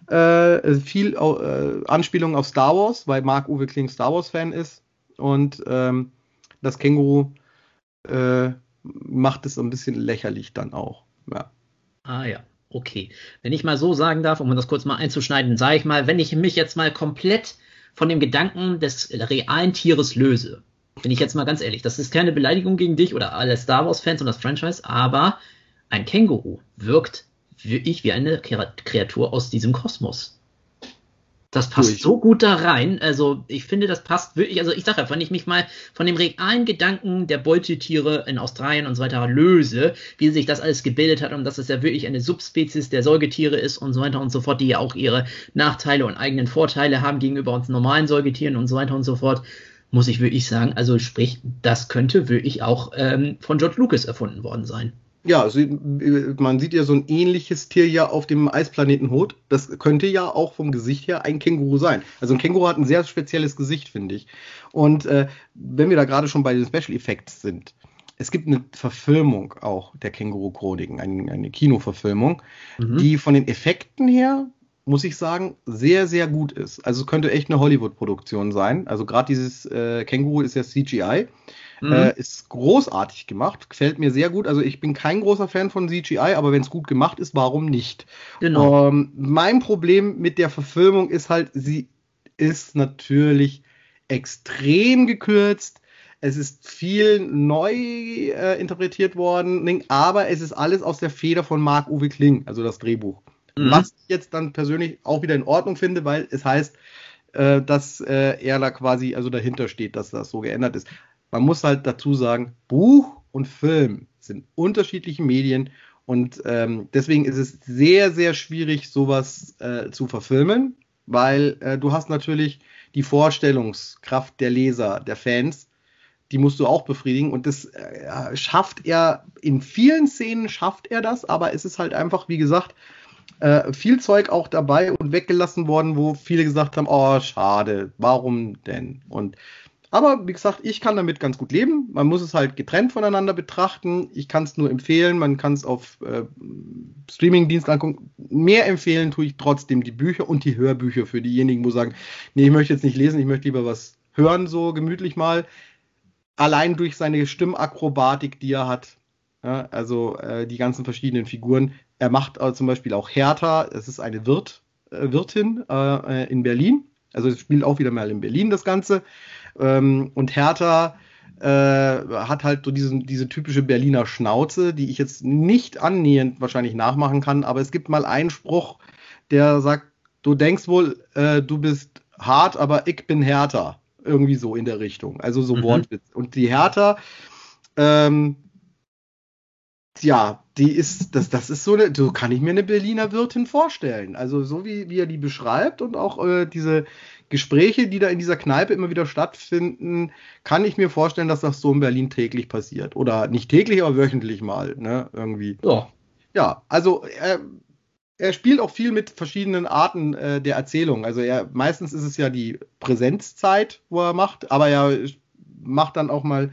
S1: äh, viel äh, Anspielung auf Star Wars, weil Mark Uwe Kling Star Wars Fan ist und ähm, das Känguru äh, macht es so ein bisschen lächerlich dann auch. Ja.
S2: Ah ja, okay. Wenn ich mal so sagen darf, um das kurz mal einzuschneiden, sage ich mal, wenn ich mich jetzt mal komplett von dem Gedanken des realen Tieres löse, bin ich jetzt mal ganz ehrlich, das ist keine Beleidigung gegen dich oder alle Star Wars-Fans und das Franchise, aber ein Känguru wirkt wirklich wie eine Kreatur aus diesem Kosmos. Das passt so gut da rein. Also ich finde, das passt wirklich. Also ich sage ja, wenn ich mich mal von dem realen Gedanken der Beutetiere in Australien und so weiter löse, wie sich das alles gebildet hat und dass es ja wirklich eine Subspezies der Säugetiere ist und so weiter und so fort, die ja auch ihre Nachteile und eigenen Vorteile haben gegenüber uns normalen Säugetieren und so weiter und so fort, muss ich wirklich sagen, also sprich, das könnte wirklich auch ähm, von George Lucas erfunden worden sein.
S1: Ja, also man sieht ja so ein ähnliches Tier ja auf dem Eisplaneten Hot. Das könnte ja auch vom Gesicht her ein Känguru sein. Also ein Känguru hat ein sehr spezielles Gesicht, finde ich. Und äh, wenn wir da gerade schon bei den Special Effects sind, es gibt eine Verfilmung auch der Känguru-Chroniken, eine, eine Kinoverfilmung, mhm. die von den Effekten her, muss ich sagen, sehr, sehr gut ist. Also es könnte echt eine Hollywood-Produktion sein. Also gerade dieses äh, Känguru ist ja CGI. Mhm. Äh, ist großartig gemacht, gefällt mir sehr gut. Also ich bin kein großer Fan von CGI, aber wenn es gut gemacht ist, warum nicht? Genau. Ähm, mein Problem mit der Verfilmung ist halt, sie ist natürlich extrem gekürzt. Es ist viel neu äh, interpretiert worden, aber es ist alles aus der Feder von Marc Uwe Kling, also das Drehbuch. Mhm. Was ich jetzt dann persönlich auch wieder in Ordnung finde, weil es heißt, äh, dass äh, er da quasi also dahinter steht, dass das so geändert ist man muss halt dazu sagen, Buch und Film sind unterschiedliche Medien und ähm, deswegen ist es sehr, sehr schwierig, sowas äh, zu verfilmen, weil äh, du hast natürlich die Vorstellungskraft der Leser, der Fans, die musst du auch befriedigen und das äh, schafft er, in vielen Szenen schafft er das, aber es ist halt einfach, wie gesagt, äh, viel Zeug auch dabei und weggelassen worden, wo viele gesagt haben, oh, schade, warum denn? Und aber wie gesagt, ich kann damit ganz gut leben. Man muss es halt getrennt voneinander betrachten. Ich kann es nur empfehlen. Man kann es auf äh, Streaming-Dienst angucken. Mehr empfehlen tue ich trotzdem die Bücher und die Hörbücher für diejenigen, wo sagen, nee, ich möchte jetzt nicht lesen, ich möchte lieber was hören, so gemütlich mal. Allein durch seine Stimmakrobatik, die er hat. Ja, also äh, die ganzen verschiedenen Figuren. Er macht äh, zum Beispiel auch Hertha. Es ist eine Wirt, äh, Wirtin äh, in Berlin. Also es spielt auch wieder mal in Berlin das Ganze. Ähm, und Hertha äh, hat halt so diesen, diese typische Berliner Schnauze, die ich jetzt nicht annähernd wahrscheinlich nachmachen kann, aber es gibt mal einen Spruch, der sagt, du denkst wohl, äh, du bist hart, aber ich bin härter. Irgendwie so in der Richtung. Also so mhm. Wortwitz. Und die Hertha, ähm, ja, die ist, das, das ist so eine, so kann ich mir eine Berliner Wirtin vorstellen. Also so wie, wie er die beschreibt und auch äh, diese, Gespräche, die da in dieser Kneipe immer wieder stattfinden, kann ich mir vorstellen, dass das so in Berlin täglich passiert. Oder nicht täglich, aber wöchentlich mal, ne? Irgendwie. Ja. Ja, also er, er spielt auch viel mit verschiedenen Arten äh, der Erzählung. Also er meistens ist es ja die Präsenzzeit, wo er macht, aber er macht dann auch mal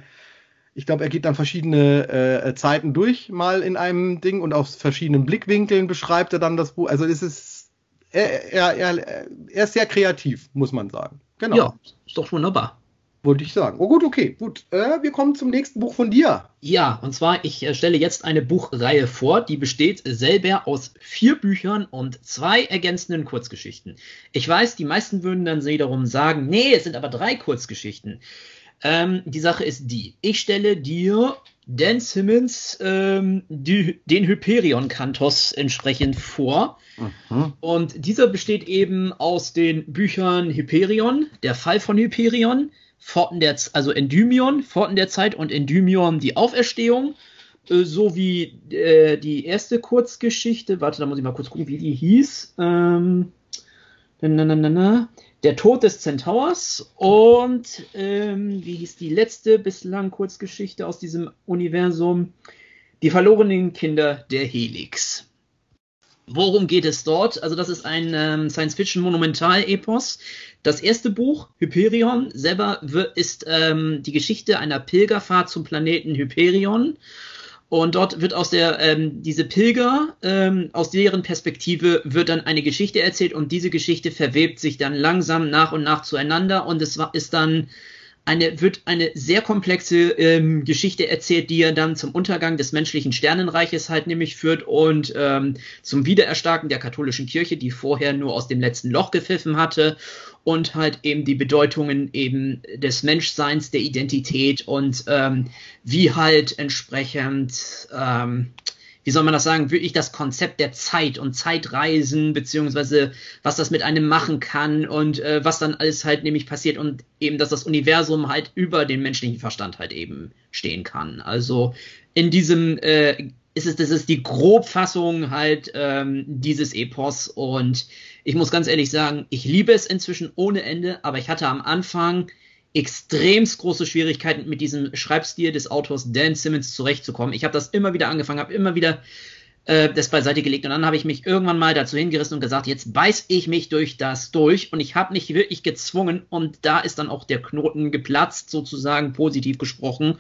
S1: ich glaube, er geht dann verschiedene äh, Zeiten durch, mal in einem Ding und aus verschiedenen Blickwinkeln beschreibt er dann das Buch. Also es ist er, er, er, er ist sehr kreativ, muss man sagen.
S2: Genau. Ja, ist doch wunderbar.
S1: Wollte ich sagen. Oh gut, okay, gut. Äh, wir kommen zum nächsten Buch von dir.
S2: Ja, und zwar, ich äh, stelle jetzt eine Buchreihe vor, die besteht selber aus vier Büchern und zwei ergänzenden Kurzgeschichten. Ich weiß, die meisten würden dann wiederum sagen, nee, es sind aber drei Kurzgeschichten. Ähm, die Sache ist die, ich stelle dir Dan Simmons ähm, die, den Hyperion-Kantos entsprechend vor. Mhm. Und dieser besteht eben aus den Büchern Hyperion, der Fall von Hyperion, Forten der, also Endymion, Forten der Zeit und Endymion, die Auferstehung, äh, sowie äh, die erste Kurzgeschichte, warte, da muss ich mal kurz gucken, wie die hieß. Ähm, na, na, na, na, der Tod des Centaurs und ähm, wie hieß die letzte bislang Kurzgeschichte aus diesem Universum? Die verlorenen Kinder der Helix. Worum geht es dort? Also das ist ein ähm, Science-Fiction-Monumental-Epos. Das erste Buch, Hyperion, selber ist ähm, die Geschichte einer Pilgerfahrt zum Planeten Hyperion. Und dort wird aus der, ähm, diese Pilger, ähm, aus deren Perspektive wird dann eine Geschichte erzählt und diese Geschichte verwebt sich dann langsam nach und nach zueinander. Und es ist dann eine, wird eine sehr komplexe ähm, Geschichte erzählt, die ja dann zum Untergang des menschlichen Sternenreiches halt nämlich führt und ähm, zum Wiedererstarken der katholischen Kirche, die vorher nur aus dem letzten Loch gepfiffen hatte und halt eben die Bedeutungen eben des Menschseins, der Identität und ähm, wie halt entsprechend ähm, wie soll man das sagen, wirklich das Konzept der Zeit und Zeitreisen, beziehungsweise was das mit einem machen kann und äh, was dann alles halt nämlich passiert und eben, dass das Universum halt über den menschlichen Verstand halt eben stehen kann. Also in diesem äh, ist es, das ist die Grobfassung halt ähm, dieses Epos und ich muss ganz ehrlich sagen, ich liebe es inzwischen ohne Ende, aber ich hatte am Anfang extremst große Schwierigkeiten mit diesem Schreibstil des Autors Dan Simmons zurechtzukommen. Ich habe das immer wieder angefangen, habe immer wieder äh, das beiseite gelegt und dann habe ich mich irgendwann mal dazu hingerissen und gesagt, jetzt beiß ich mich durch das durch und ich habe nicht wirklich gezwungen und da ist dann auch der Knoten geplatzt, sozusagen positiv gesprochen.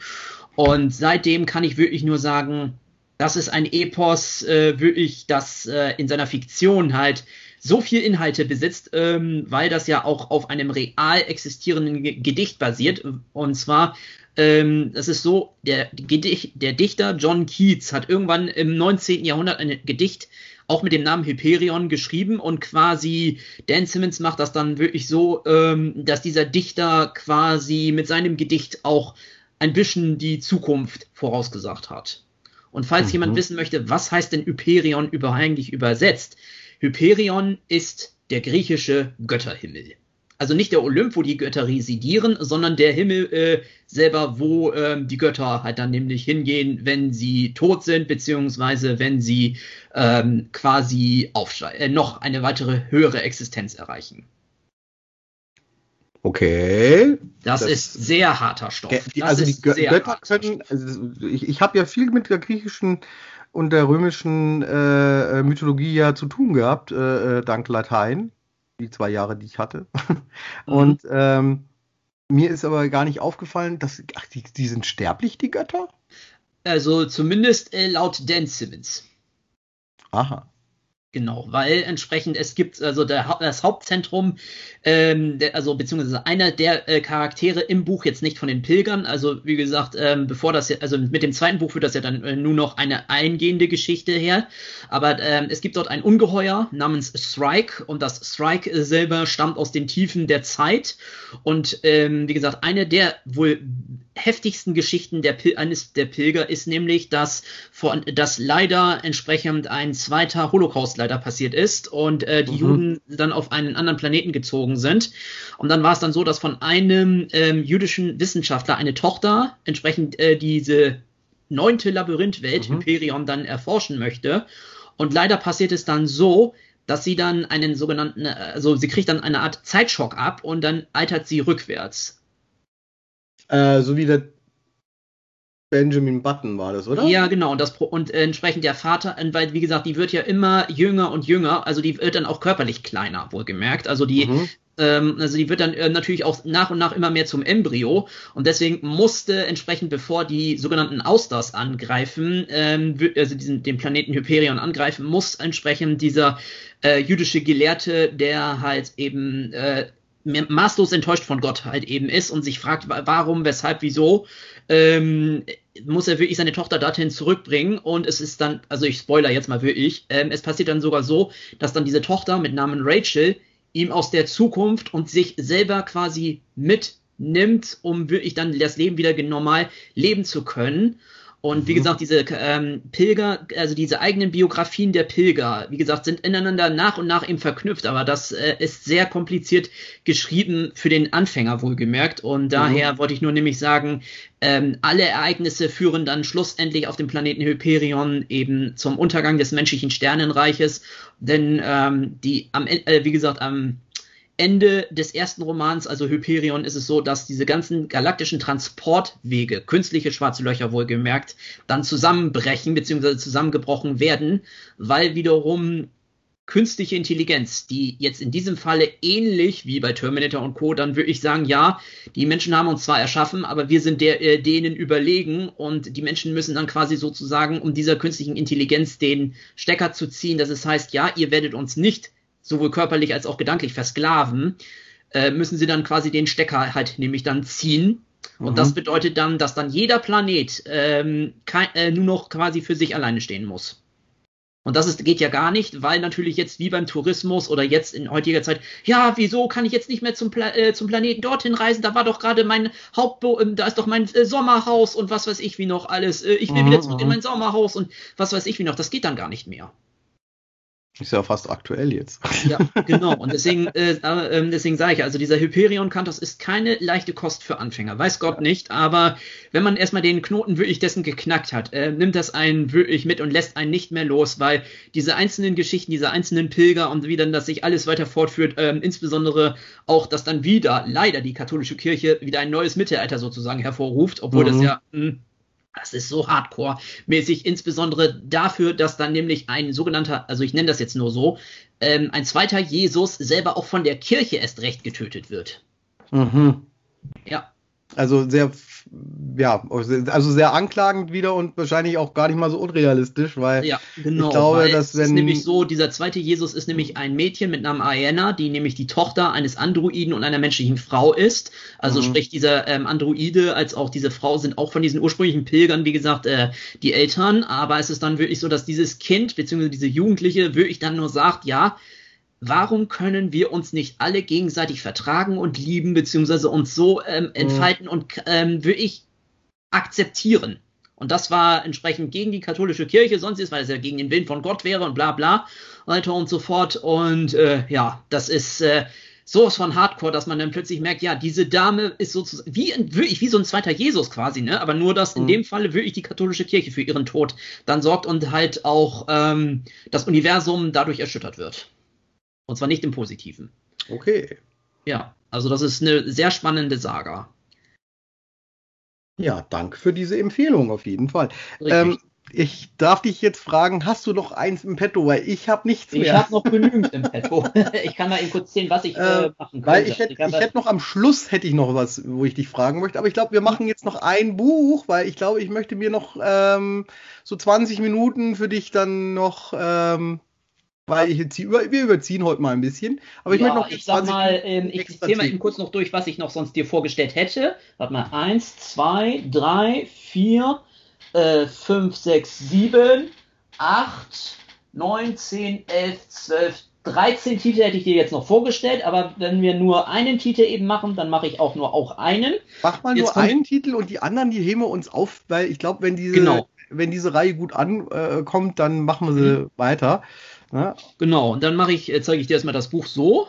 S2: Und seitdem kann ich wirklich nur sagen, das ist ein Epos, äh, wirklich, das äh, in seiner Fiktion halt so viel Inhalte besitzt, ähm, weil das ja auch auf einem real existierenden Gedicht basiert. Und zwar, ähm, das ist so, der, Gedicht, der Dichter John Keats hat irgendwann im 19. Jahrhundert ein Gedicht auch mit dem Namen Hyperion geschrieben und quasi Dan Simmons macht das dann wirklich so, ähm, dass dieser Dichter quasi mit seinem Gedicht auch ein bisschen die Zukunft vorausgesagt hat. Und falls mhm. jemand wissen möchte, was heißt denn Hyperion über eigentlich übersetzt, Hyperion ist der griechische Götterhimmel. Also nicht der Olymp, wo die Götter residieren, sondern der Himmel äh, selber, wo äh, die Götter halt dann nämlich hingehen, wenn sie tot sind, beziehungsweise wenn sie ähm, quasi äh, noch eine weitere höhere Existenz erreichen.
S1: Okay.
S2: Das, das, ist sehr harter Stoff.
S1: Die, also die Gö Götter können, also ich, ich habe ja viel mit der griechischen und der römischen äh, äh, Mythologie ja zu tun gehabt, äh, äh dank Latein, die zwei Jahre, die ich hatte. Mhm. Und ähm, mir ist aber gar nicht aufgefallen, dass ach, die, die sind sterblich, die Götter?
S2: Also zumindest äh, laut Dan Simmons.
S1: Aha.
S2: Genau, weil entsprechend es gibt also der, das Hauptzentrum, ähm, der, also beziehungsweise einer der äh, Charaktere im Buch jetzt nicht von den Pilgern, also wie gesagt, ähm, bevor das also mit dem zweiten Buch wird das ja dann äh, nur noch eine eingehende Geschichte her, aber ähm, es gibt dort ein Ungeheuer namens Strike und das Strike selber stammt aus den Tiefen der Zeit. Und ähm, wie gesagt, eine der wohl heftigsten Geschichten der Pil eines der Pilger ist nämlich, dass, vor, dass leider entsprechend ein zweiter Holocaust leider passiert ist und äh, die mhm. Juden dann auf einen anderen Planeten gezogen sind. Und dann war es dann so, dass von einem ähm, jüdischen Wissenschaftler eine Tochter entsprechend äh, diese neunte Labyrinthwelt, mhm. Hyperion, dann erforschen möchte. Und leider passiert es dann so, dass sie dann einen sogenannten, also sie kriegt dann eine Art Zeitschock ab und dann altert sie rückwärts.
S1: Äh, so wie der Benjamin Button war das, oder?
S2: Ja, genau. Und, das, und äh, entsprechend der Vater, weil, wie gesagt, die wird ja immer jünger und jünger, also die wird dann auch körperlich kleiner, wohlgemerkt. Also die, mhm. ähm, also die wird dann äh, natürlich auch nach und nach immer mehr zum Embryo. Und deswegen musste entsprechend, bevor die sogenannten Austers angreifen, ähm, also diesen, den Planeten Hyperion angreifen, muss entsprechend dieser äh, jüdische Gelehrte, der halt eben äh, maßlos enttäuscht von Gott halt eben ist und sich fragt, warum, weshalb, wieso, ähm, muss er wirklich seine Tochter dorthin zurückbringen und es ist dann, also ich spoiler jetzt mal wirklich, ähm, es passiert dann sogar so, dass dann diese Tochter mit Namen Rachel ihm aus der Zukunft und sich selber quasi mitnimmt, um wirklich dann das Leben wieder normal leben zu können. Und wie mhm. gesagt, diese ähm, Pilger, also diese eigenen Biografien der Pilger, wie gesagt, sind ineinander nach und nach eben verknüpft, aber das äh, ist sehr kompliziert geschrieben für den Anfänger wohlgemerkt. Und mhm. daher mhm. wollte ich nur nämlich sagen, ähm, alle Ereignisse führen dann schlussendlich auf dem Planeten Hyperion eben zum Untergang des menschlichen Sternenreiches. Denn ähm, die am äh, wie gesagt, am Ende des ersten Romans, also Hyperion, ist es so, dass diese ganzen galaktischen Transportwege, künstliche schwarze Löcher wohlgemerkt, dann zusammenbrechen bzw. zusammengebrochen werden, weil wiederum künstliche Intelligenz, die jetzt in diesem Falle ähnlich wie bei Terminator und Co. dann würde ich sagen, ja, die Menschen haben uns zwar erschaffen, aber wir sind der, äh, denen überlegen und die Menschen müssen dann quasi sozusagen, um dieser künstlichen Intelligenz den Stecker zu ziehen, dass es heißt, ja, ihr werdet uns nicht sowohl körperlich als auch gedanklich versklaven, äh, müssen sie dann quasi den Stecker halt nämlich dann ziehen. Und mhm. das bedeutet dann, dass dann jeder Planet ähm, kein, äh, nur noch quasi für sich alleine stehen muss. Und das ist, geht ja gar nicht, weil natürlich jetzt wie beim Tourismus oder jetzt in heutiger Zeit, ja, wieso kann ich jetzt nicht mehr zum, Pla äh, zum Planeten dorthin reisen? Da war doch gerade mein Hauptbo, äh, da ist doch mein äh, Sommerhaus und was weiß ich wie noch alles. Äh, ich will wieder zurück in mhm. mein Sommerhaus und was weiß ich wie noch. Das geht dann gar nicht mehr.
S1: Ist ja fast aktuell jetzt.
S2: Ja, genau. Und deswegen, äh, äh, deswegen sage ich, also dieser Hyperion-Kantos ist keine leichte Kost für Anfänger. Weiß Gott nicht, aber wenn man erstmal den Knoten wirklich dessen geknackt hat, äh, nimmt das einen wirklich mit und lässt einen nicht mehr los, weil diese einzelnen Geschichten, diese einzelnen Pilger und wie dann das sich alles weiter fortführt, äh, insbesondere auch, dass dann wieder leider die katholische Kirche wieder ein neues Mittelalter sozusagen hervorruft, obwohl mhm. das ja mh, hm, das ist so hardcore-mäßig, insbesondere dafür, dass dann nämlich ein sogenannter, also ich nenne das jetzt nur so, ähm, ein zweiter Jesus selber auch von der Kirche erst recht getötet wird.
S1: Mhm. Ja. Also sehr ja, also sehr anklagend wieder und wahrscheinlich auch gar nicht mal so unrealistisch, weil
S2: ja, genau, ich glaube, dass wenn. Es ist nämlich so, dieser zweite Jesus ist nämlich ein Mädchen mit Namen Aena, die nämlich die Tochter eines Androiden und einer menschlichen Frau ist. Also mhm. sprich, dieser ähm, Androide als auch diese Frau sind auch von diesen ursprünglichen Pilgern, wie gesagt, äh, die Eltern. Aber es ist dann wirklich so, dass dieses Kind, beziehungsweise diese Jugendliche, wirklich dann nur sagt, ja, warum können wir uns nicht alle gegenseitig vertragen und lieben, beziehungsweise uns so ähm, mhm. entfalten mhm. und ähm, wirklich akzeptieren? Und das war entsprechend gegen die katholische Kirche, sonst ist, weil es ja gegen den Willen von Gott wäre und bla bla, weiter und so fort. Und äh, ja, das ist äh, sowas von Hardcore, dass man dann plötzlich merkt, ja, diese Dame ist sozusagen wie wirklich wie so ein zweiter Jesus quasi, ne? Aber nur, dass in mhm. dem Falle wirklich die katholische Kirche für ihren Tod dann sorgt und halt auch ähm, das Universum dadurch erschüttert wird. Und zwar nicht im Positiven.
S1: Okay.
S2: Ja, also das ist eine sehr spannende Saga.
S1: Ja, danke für diese Empfehlung auf jeden Fall. Ähm, ich darf dich jetzt fragen, hast du noch eins im Petto? Weil ich habe nichts
S2: mehr. Ich habe noch genügend im Petto. ich kann mal eben kurz sehen, was ich äh, äh machen
S1: kann. Weil ich hätte, hätte noch am Schluss hätte ich noch was, wo ich dich fragen möchte. Aber ich glaube, wir machen jetzt noch ein Buch, weil ich glaube, ich möchte mir noch ähm, so 20 Minuten für dich dann noch ähm, weil ich jetzt über, wir überziehen heute mal ein bisschen. Aber ich ja, möchte noch.
S2: Ich sag mal, ähm, ich zähle mal eben kurz noch durch, was ich noch sonst dir vorgestellt hätte. Warte mal, eins, zwei, drei, vier, äh, fünf, sechs, sieben, acht, neun, zehn, elf, zwölf, 13 Titel hätte ich dir jetzt noch vorgestellt, aber wenn wir nur einen Titel eben machen, dann mache ich auch nur auch einen.
S1: Mach mal jetzt nur einen Titel und die anderen, die heben wir uns auf, weil ich glaube, wenn diese, genau. wenn diese Reihe gut ankommt, dann machen wir sie mhm. weiter.
S2: Ja. Genau, und dann mache ich, äh, zeige ich dir erstmal das Buch so.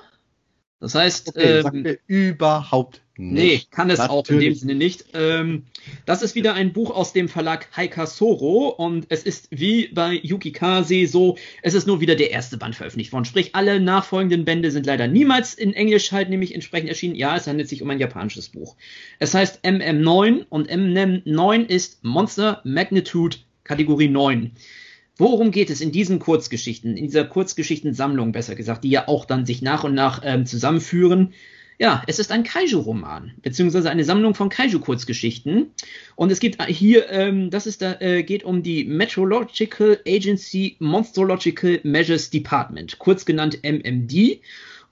S2: Das heißt,
S1: okay, ähm, sagt mir überhaupt
S2: nicht. Nee, kann es Natürlich. auch in dem Sinne nicht. Ähm, das ist wieder ein Buch aus dem Verlag Haika Soro und es ist wie bei Yuki Kase so, es ist nur wieder der erste Band veröffentlicht worden. Sprich, alle nachfolgenden Bände sind leider niemals in Englisch halt nämlich entsprechend erschienen. Ja, es handelt sich um ein japanisches Buch. Es heißt MM9 und MM9 ist Monster Magnitude Kategorie 9. Worum geht es in diesen Kurzgeschichten, in dieser Kurzgeschichtensammlung besser gesagt, die ja auch dann sich nach und nach ähm, zusammenführen? Ja, es ist ein Kaiju-Roman, beziehungsweise eine Sammlung von Kaiju-Kurzgeschichten. Und es gibt hier, ähm, das ist da, äh, geht um die Meteorological Agency Monsterological Measures Department, kurz genannt MMD.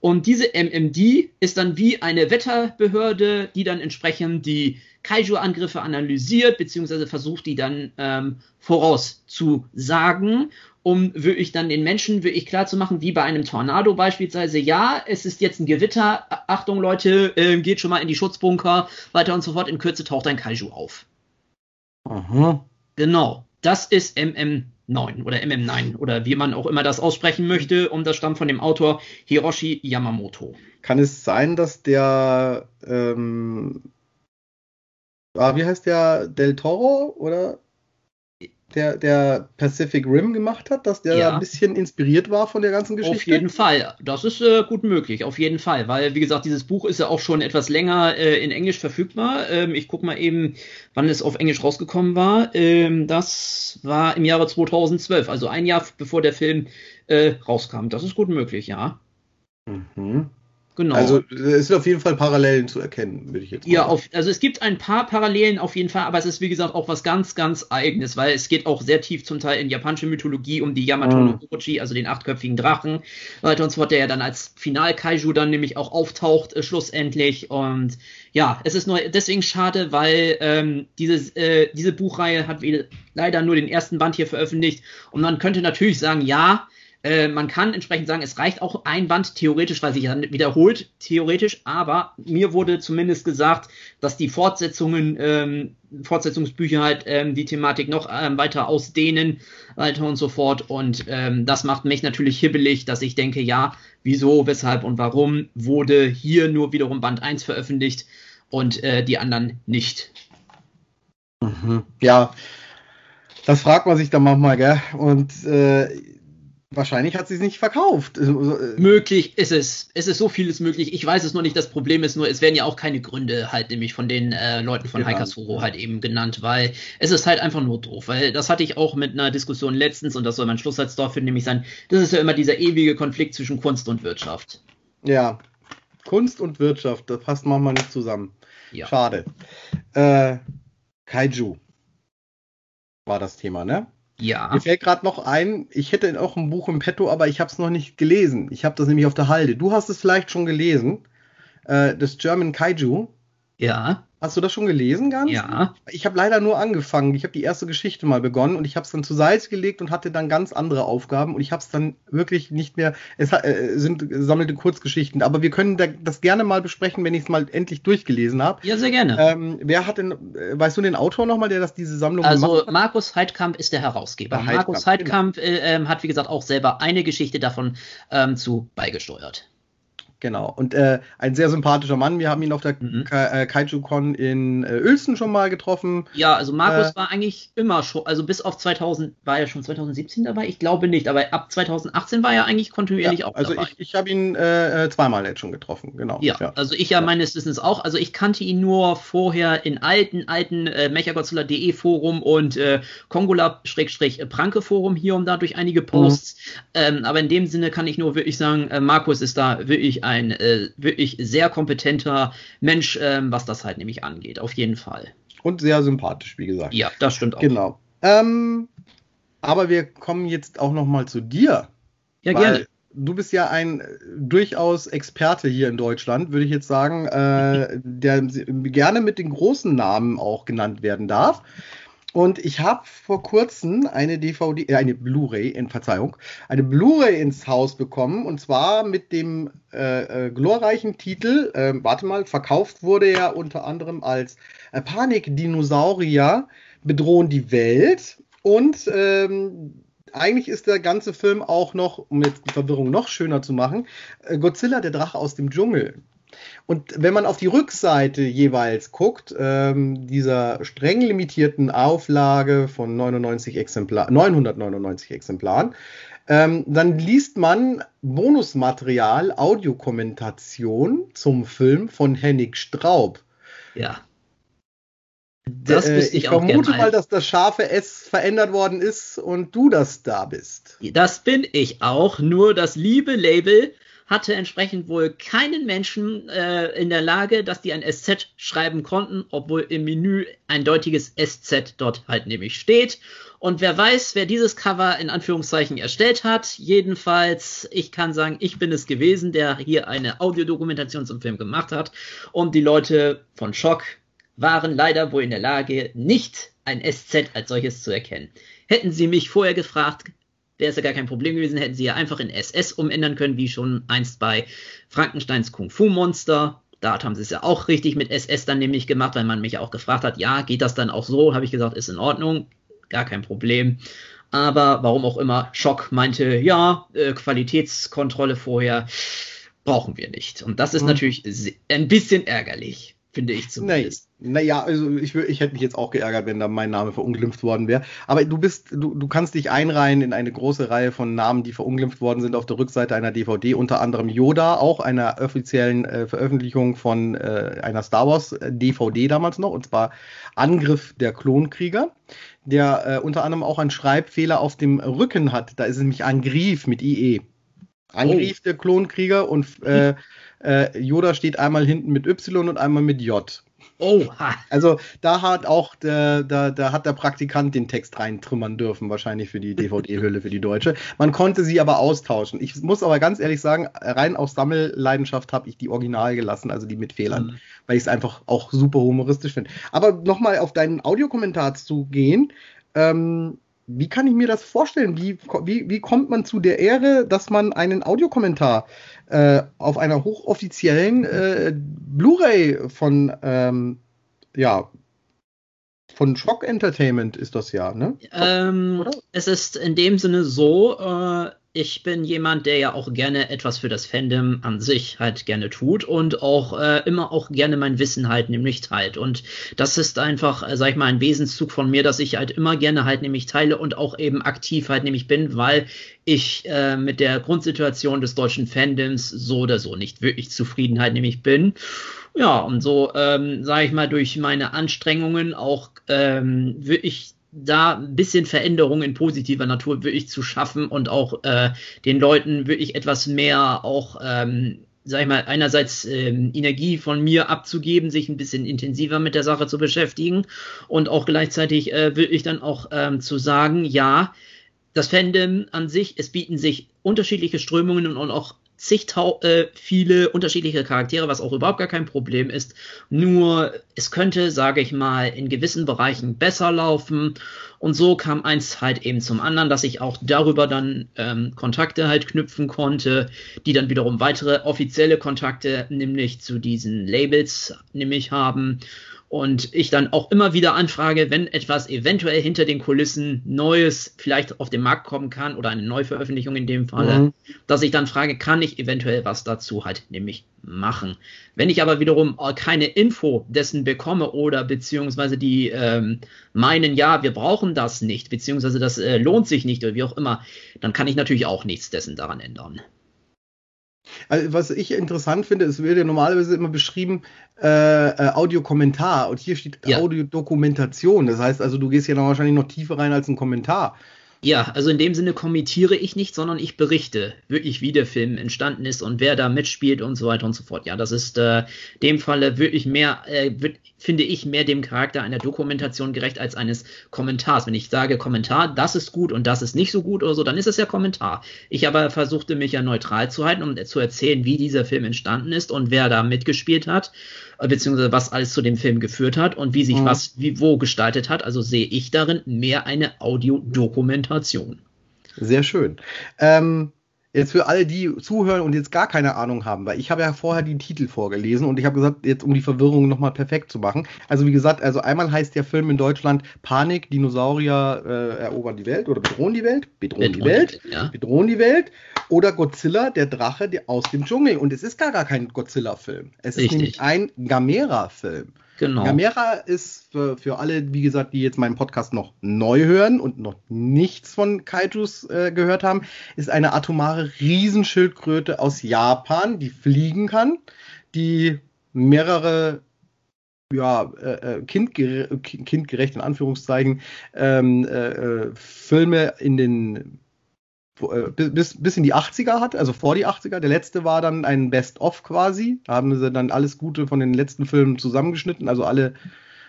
S2: Und diese MMD ist dann wie eine Wetterbehörde, die dann entsprechend die Kaiju-Angriffe analysiert, beziehungsweise versucht, die dann ähm, vorauszusagen, um wirklich dann den Menschen wirklich klar zu machen, wie bei einem Tornado beispielsweise, ja, es ist jetzt ein Gewitter, Achtung Leute, äh, geht schon mal in die Schutzbunker, weiter und so fort, in Kürze taucht ein Kaiju auf.
S1: Aha.
S2: Genau, das ist MM9 oder MM9 oder wie man auch immer das aussprechen möchte und das stammt von dem Autor Hiroshi Yamamoto.
S1: Kann es sein, dass der, ähm, ah, wie heißt der, Del Toro oder der, der Pacific Rim gemacht hat, dass der ja. ein bisschen inspiriert war von der ganzen Geschichte?
S2: Auf jeden Fall. Das ist äh, gut möglich, auf jeden Fall. Weil, wie gesagt, dieses Buch ist ja auch schon etwas länger äh, in Englisch verfügbar. Ähm, ich gucke mal eben, wann es auf Englisch rausgekommen war. Ähm, das war im Jahre 2012, also ein Jahr bevor der Film äh, rauskam. Das ist gut möglich, ja.
S1: Mhm. Genau. Also es sind auf jeden Fall Parallelen zu erkennen, würde ich jetzt
S2: sagen. Ja, auf, also es gibt ein paar Parallelen auf jeden Fall, aber es ist wie gesagt auch was ganz, ganz eigenes, weil es geht auch sehr tief zum Teil in japanische Mythologie um die Yamato no mhm. Orochi, also den achtköpfigen Drachen, weiter und so fort, der ja dann als Final-Kaiju dann nämlich auch auftaucht, äh, schlussendlich. Und ja, es ist nur deswegen schade, weil ähm, diese, äh, diese Buchreihe hat leider nur den ersten Band hier veröffentlicht und man könnte natürlich sagen, ja, äh, man kann entsprechend sagen, es reicht auch ein Band theoretisch, weil sich dann wiederholt, theoretisch, aber mir wurde zumindest gesagt, dass die Fortsetzungen, ähm, Fortsetzungsbücher halt ähm, die Thematik noch ähm, weiter ausdehnen, weiter und so fort. Und ähm, das macht mich natürlich hibbelig, dass ich denke, ja, wieso, weshalb und warum wurde hier nur wiederum Band 1 veröffentlicht und äh, die anderen nicht.
S1: Mhm. Ja, das fragt man sich dann manchmal, gell? Und äh, Wahrscheinlich hat sie es nicht verkauft. Also,
S2: äh, möglich ist es. Es ist so vieles möglich. Ich weiß es nur nicht. Das Problem ist nur, es werden ja auch keine Gründe halt nämlich von den äh, Leuten von genau. Heikasuro halt eben genannt, weil es ist halt einfach nur doof. Weil das hatte ich auch mit einer Diskussion letztens und das soll mein Schlusssatz dafür nämlich sein. Das ist ja immer dieser ewige Konflikt zwischen Kunst und Wirtschaft.
S1: Ja, Kunst und Wirtschaft, das passt manchmal nicht zusammen. Ja. Schade. Äh, Kaiju war das Thema, ne?
S2: Ja.
S1: Mir fällt gerade noch ein, ich hätte auch ein Buch im Petto, aber ich habe es noch nicht gelesen. Ich habe das nämlich auf der Halde. Du hast es vielleicht schon gelesen. Äh, das German Kaiju.
S2: Ja.
S1: Hast du das schon gelesen, ganz?
S2: Ja.
S1: Ich habe leider nur angefangen. Ich habe die erste Geschichte mal begonnen und ich habe es dann zur Seite gelegt und hatte dann ganz andere Aufgaben und ich habe es dann wirklich nicht mehr. Es äh, sind sammelte Kurzgeschichten, aber wir können da, das gerne mal besprechen, wenn ich es mal endlich durchgelesen habe.
S2: Ja, sehr gerne.
S1: Ähm, wer hat denn, äh, weißt du den Autor nochmal, der das diese Sammlung
S2: also, gemacht hat? Also Markus Heidkamp ist der Herausgeber. Der Markus Heidkamp, genau. äh, ähm, hat wie gesagt auch selber eine Geschichte davon ähm, zu beigesteuert.
S1: Genau. Und äh, ein sehr sympathischer Mann. Wir haben ihn auf der mhm. Ka äh, Kaiju-Con in äh, Uelzen schon mal getroffen.
S2: Ja, also Markus äh, war eigentlich immer schon, also bis auf 2000, war er schon 2017 dabei? Ich glaube nicht, aber ab 2018 war er eigentlich kontinuierlich
S1: ja,
S2: auch
S1: also
S2: dabei.
S1: Also ich, ich habe ihn äh, äh, zweimal jetzt schon getroffen, genau.
S2: Ja, ja. also ich ja, ja, meines Wissens auch. Also ich kannte ihn nur vorher in alten, alten äh, mechagodzilla.de Forum und äh, Kongola-Pranke-Forum hier und da durch einige Posts. Mhm. Ähm, aber in dem Sinne kann ich nur wirklich sagen, äh, Markus ist da wirklich ein äh, wirklich sehr kompetenter Mensch, äh, was das halt nämlich angeht, auf jeden Fall.
S1: Und sehr sympathisch, wie gesagt.
S2: Ja, das stimmt auch.
S1: Genau. Ähm, aber wir kommen jetzt auch noch mal zu dir.
S2: Ja, gerne.
S1: Du bist ja ein durchaus Experte hier in Deutschland, würde ich jetzt sagen, äh, der gerne mit den großen Namen auch genannt werden darf. Und ich habe vor kurzem eine DVD, äh, eine Blu-ray, in Verzeihung, eine Blu-ray ins Haus bekommen und zwar mit dem äh, äh, glorreichen Titel, äh, warte mal, verkauft wurde er unter anderem als äh, Panik-Dinosaurier bedrohen die Welt und ähm, eigentlich ist der ganze Film auch noch, um jetzt die Verwirrung noch schöner zu machen, äh, Godzilla, der Drache aus dem Dschungel. Und wenn man auf die Rückseite jeweils guckt, ähm, dieser streng limitierten Auflage von 99 Exemplar, 999 Exemplaren, ähm, dann liest man Bonusmaterial, Audiokommentation zum Film von Hennig Straub.
S2: Ja.
S1: Das äh, ich, ich vermute mal, dass das scharfe S verändert worden ist und du das da bist.
S2: Das bin ich auch, nur das liebe Label hatte entsprechend wohl keinen Menschen äh, in der Lage, dass die ein SZ schreiben konnten, obwohl im Menü ein deutiges SZ dort halt nämlich steht. Und wer weiß, wer dieses Cover in Anführungszeichen erstellt hat. Jedenfalls, ich kann sagen, ich bin es gewesen, der hier eine Audiodokumentation zum Film gemacht hat. Und die Leute von Schock waren leider wohl in der Lage, nicht ein SZ als solches zu erkennen. Hätten sie mich vorher gefragt, wäre es ja gar kein Problem gewesen, hätten sie ja einfach in SS umändern können, wie schon einst bei Frankensteins Kung Fu Monster. Da haben sie es ja auch richtig mit SS dann nämlich gemacht, weil man mich auch gefragt hat, ja, geht das dann auch so? Habe ich gesagt, ist in Ordnung. gar kein Problem. Aber warum auch immer, Schock meinte, ja, äh, Qualitätskontrolle vorher brauchen wir nicht. Und das ist mhm. natürlich ein bisschen ärgerlich finde ich zumindest.
S1: Naja, also ich, ich hätte mich jetzt auch geärgert, wenn da mein Name verunglimpft worden wäre. Aber du bist, du, du kannst dich einreihen in eine große Reihe von Namen, die verunglimpft worden sind auf der Rückseite einer DVD, unter anderem Yoda, auch einer offiziellen äh, Veröffentlichung von äh, einer Star Wars DVD damals noch, und zwar Angriff der Klonkrieger, der äh, unter anderem auch einen Schreibfehler auf dem Rücken hat. Da ist es nämlich Angriff mit IE. Angriff oh. der Klonkrieger und äh, äh, Yoda steht einmal hinten mit Y und einmal mit J. Oh. Also da hat auch der, da, da hat der Praktikant den Text reintrümmern dürfen, wahrscheinlich für die DVD-Hülle, für die deutsche. Man konnte sie aber austauschen. Ich muss aber ganz ehrlich sagen, rein aus Sammelleidenschaft habe ich die Original gelassen, also die mit Fehlern, mhm. weil ich es einfach auch super humoristisch finde. Aber nochmal auf deinen Audiokommentar zu gehen, ähm, wie kann ich mir das vorstellen? Wie, wie, wie kommt man zu der Ehre, dass man einen Audiokommentar äh, auf einer hochoffiziellen äh, Blu-ray von ähm, ja von Shock Entertainment ist das ja, ne?
S2: Ähm, es ist in dem Sinne so, äh, ich bin jemand, der ja auch gerne etwas für das Fandom an sich halt gerne tut und auch äh, immer auch gerne mein Wissen halt nämlich teilt. Und das ist einfach, äh, sag ich mal, ein Wesenszug von mir, dass ich halt immer gerne halt nämlich teile und auch eben aktiv halt nämlich bin, weil ich äh, mit der Grundsituation des deutschen Fandoms so oder so nicht wirklich zufrieden halt nämlich bin. Ja, und so, ähm, sage ich mal, durch meine Anstrengungen auch ähm, wirklich da ein bisschen Veränderung in positiver Natur wirklich zu schaffen und auch äh, den Leuten wirklich etwas mehr auch, ähm, sag ich mal, einerseits ähm, Energie von mir abzugeben, sich ein bisschen intensiver mit der Sache zu beschäftigen und auch gleichzeitig äh, wirklich dann auch ähm, zu sagen, ja, das Fandom an sich, es bieten sich unterschiedliche Strömungen und auch zigtau äh, viele unterschiedliche Charaktere, was auch überhaupt gar kein Problem ist. Nur es könnte, sage ich mal, in gewissen Bereichen besser laufen. Und so kam eins halt eben zum anderen, dass ich auch darüber dann ähm, Kontakte halt knüpfen konnte, die dann wiederum weitere offizielle Kontakte, nämlich zu diesen Labels, nämlich haben und ich dann auch immer wieder anfrage, wenn etwas eventuell hinter den Kulissen Neues vielleicht auf den Markt kommen kann oder eine Neuveröffentlichung in dem Falle, mhm. dass ich dann frage, kann ich eventuell was dazu halt nämlich machen. Wenn ich aber wiederum keine Info dessen bekomme oder beziehungsweise die ähm, meinen, ja, wir brauchen das nicht, beziehungsweise das äh, lohnt sich nicht oder wie auch immer, dann kann ich natürlich auch nichts dessen daran ändern.
S1: Also, was ich interessant finde, es wird ja normalerweise immer beschrieben, äh, äh, Audiokommentar und hier steht ja. Audiodokumentation. Das heißt also, du gehst ja noch wahrscheinlich noch tiefer rein als ein Kommentar.
S2: Ja, also in dem Sinne kommentiere ich nicht, sondern ich berichte wirklich, wie der Film entstanden ist und wer da mitspielt und so weiter und so fort. Ja, das ist äh, dem Falle wirklich mehr, äh, wird, finde ich, mehr dem Charakter einer Dokumentation gerecht als eines Kommentars. Wenn ich sage Kommentar, das ist gut und das ist nicht so gut oder so, dann ist es ja Kommentar. Ich aber versuchte mich ja neutral zu halten, um zu erzählen, wie dieser Film entstanden ist und wer da mitgespielt hat beziehungsweise was alles zu dem Film geführt hat und wie sich mhm. was wie wo gestaltet hat. Also sehe ich darin mehr eine Audiodokumentation.
S1: Sehr schön. Ähm, Jetzt für alle, die zuhören und jetzt gar keine Ahnung haben, weil ich habe ja vorher den Titel vorgelesen und ich habe gesagt, jetzt um die Verwirrung nochmal perfekt zu machen. Also wie gesagt, also einmal heißt der Film in Deutschland Panik, Dinosaurier äh, erobern die Welt oder bedrohen die Welt, bedrohen, bedrohen die Welt, ja. bedrohen die Welt oder Godzilla, der Drache der aus dem Dschungel. Und es ist gar, gar kein Godzilla-Film. Es Richtig. ist nämlich ein Gamera-Film. Genau. Gamera ist für, für alle, wie gesagt, die jetzt meinen Podcast noch neu hören und noch nichts von Kaijus äh, gehört haben, ist eine atomare Riesenschildkröte aus Japan, die fliegen kann, die mehrere ja, äh, äh kindgere kindgerecht in Anführungszeichen ähm, äh, äh Filme in den bis, bis in die 80er hat, also vor die 80er. Der letzte war dann ein Best-of quasi. Da haben sie dann alles Gute von den letzten Filmen zusammengeschnitten. Also alle,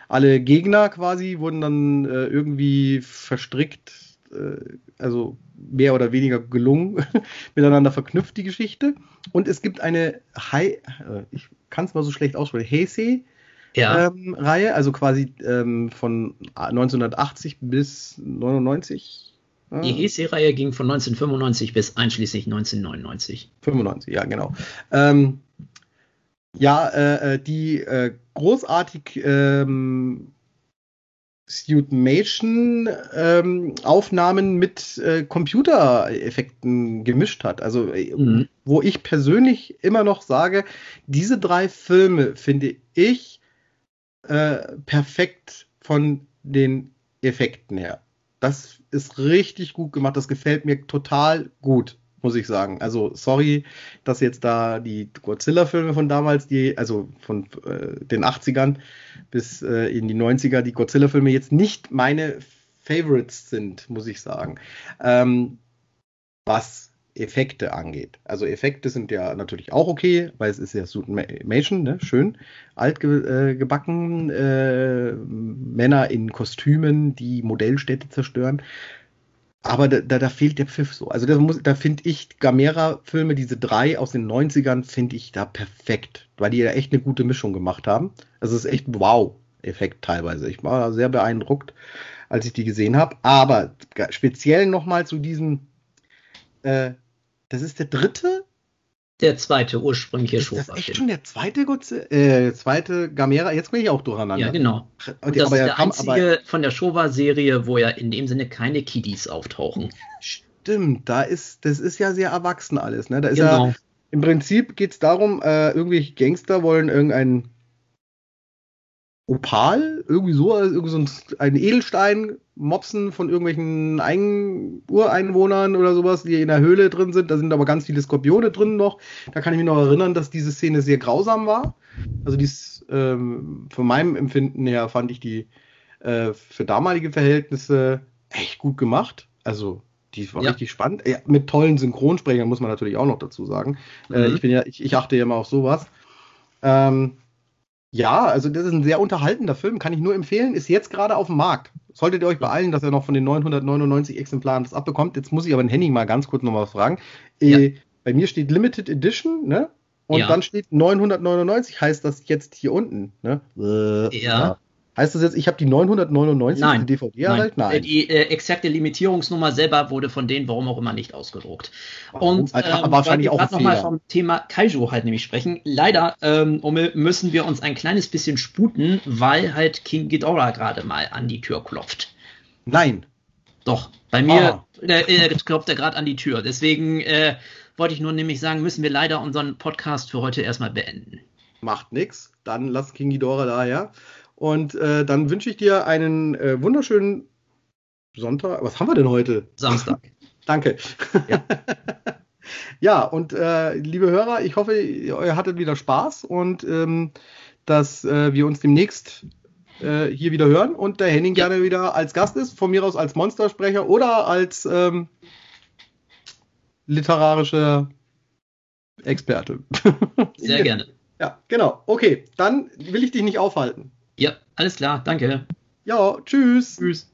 S1: alle Gegner quasi wurden dann äh, irgendwie verstrickt, äh, also mehr oder weniger gelungen, miteinander verknüpft, die Geschichte. Und es gibt eine High, äh, ich kann es mal so schlecht aussprechen, Heisei. Ja. Ähm, Reihe, also quasi ähm, von 1980 bis 99,
S2: die Heisei-Reihe ging von 1995 bis einschließlich 1999.
S1: 95, ja, genau. Ähm, ja, äh, äh, die äh, großartig ähm, Suitmation-Aufnahmen ähm, mit äh, Computereffekten gemischt hat. Also, äh, mhm. wo ich persönlich immer noch sage, diese drei Filme finde ich äh, perfekt von den Effekten her. Das ist richtig gut gemacht. Das gefällt mir total gut muss ich sagen. Also sorry, dass jetzt da die Godzilla-Filme von damals, die, also von äh, den 80ern bis äh, in die 90er, die Godzilla-Filme jetzt nicht meine Favorites sind, muss ich sagen. Ähm, was Effekte angeht. Also Effekte sind ja natürlich auch okay, weil es ist ja Suitmation, ne? schön, altgebacken, äh, Männer in Kostümen, die Modellstädte zerstören. Aber da, da, da fehlt der Pfiff so. Also muss, da finde ich Gamera-Filme, diese drei aus den 90ern, finde ich da perfekt, weil die ja echt eine gute Mischung gemacht haben. Also es ist echt Wow-Effekt teilweise. Ich war sehr beeindruckt, als ich die gesehen habe. Aber speziell nochmal zu diesem, äh, das ist der dritte
S2: der zweite ursprüngliche ist
S1: Das echt schon der zweite Gotze, äh, zweite Gamera. Jetzt bin ich auch durcheinander.
S2: Ja, genau. Und das aber ist der kam, einzige von der Showa-Serie, wo ja in dem Sinne keine Kiddies auftauchen.
S1: Stimmt, da ist, das ist ja sehr erwachsen alles. Ne? Da ist genau. ja, im Prinzip geht es darum, äh, irgendwelche Gangster wollen irgendeinen Opal, irgendwie so, also irgendwie so ein, ein Edelstein mopsen von irgendwelchen Ein Ureinwohnern oder sowas, die in der Höhle drin sind. Da sind aber ganz viele Skorpione drin noch. Da kann ich mich noch erinnern, dass diese Szene sehr grausam war. Also dies, ähm, von meinem Empfinden her fand ich die äh, für damalige Verhältnisse echt gut gemacht. Also die war ja. richtig spannend. Ja, mit tollen Synchronsprechern muss man natürlich auch noch dazu sagen. Äh, mhm. Äh, ich bin ja, ich, ich achte ja immer auf sowas. Ähm, ja, also das ist ein sehr unterhaltender Film, kann ich nur empfehlen. Ist jetzt gerade auf dem Markt. Solltet ihr euch beeilen, dass er noch von den 999 Exemplaren das abbekommt. Jetzt muss ich aber den Henning mal ganz kurz nochmal fragen. Ja. Äh, bei mir steht Limited Edition, ne? Und ja. dann steht 999, heißt das jetzt hier unten, ne?
S2: Äh, ja. ja.
S1: Heißt das jetzt, ich habe die 999
S2: Nein. DVD Nein. erhalten? Nein. Die äh, exakte Limitierungsnummer selber wurde von denen, warum auch immer, nicht ausgedruckt. Und ähm, wahrscheinlich auch nochmal vom Thema Kaiju halt nämlich sprechen. Leider ähm, müssen wir uns ein kleines bisschen sputen, weil halt King Ghidorah gerade mal an die Tür klopft.
S1: Nein.
S2: Doch, bei mir ah. äh, klopft er gerade an die Tür. Deswegen äh, wollte ich nur nämlich sagen, müssen wir leider unseren Podcast für heute erstmal beenden.
S1: Macht nix. Dann lass King Ghidorah daher. Und äh, dann wünsche ich dir einen äh, wunderschönen Sonntag. Was haben wir denn heute?
S2: Samstag.
S1: Danke. Ja. ja, und äh, liebe Hörer, ich hoffe, ihr hattet wieder Spaß und ähm, dass äh, wir uns demnächst äh, hier wieder hören und der Henning ja. gerne wieder als Gast ist, von mir aus als Monstersprecher oder als ähm, literarischer Experte.
S2: Sehr gerne.
S1: Ja, genau. Okay, dann will ich dich nicht aufhalten.
S2: Ja, alles klar, danke.
S1: Ja, tschüss. Tschüss.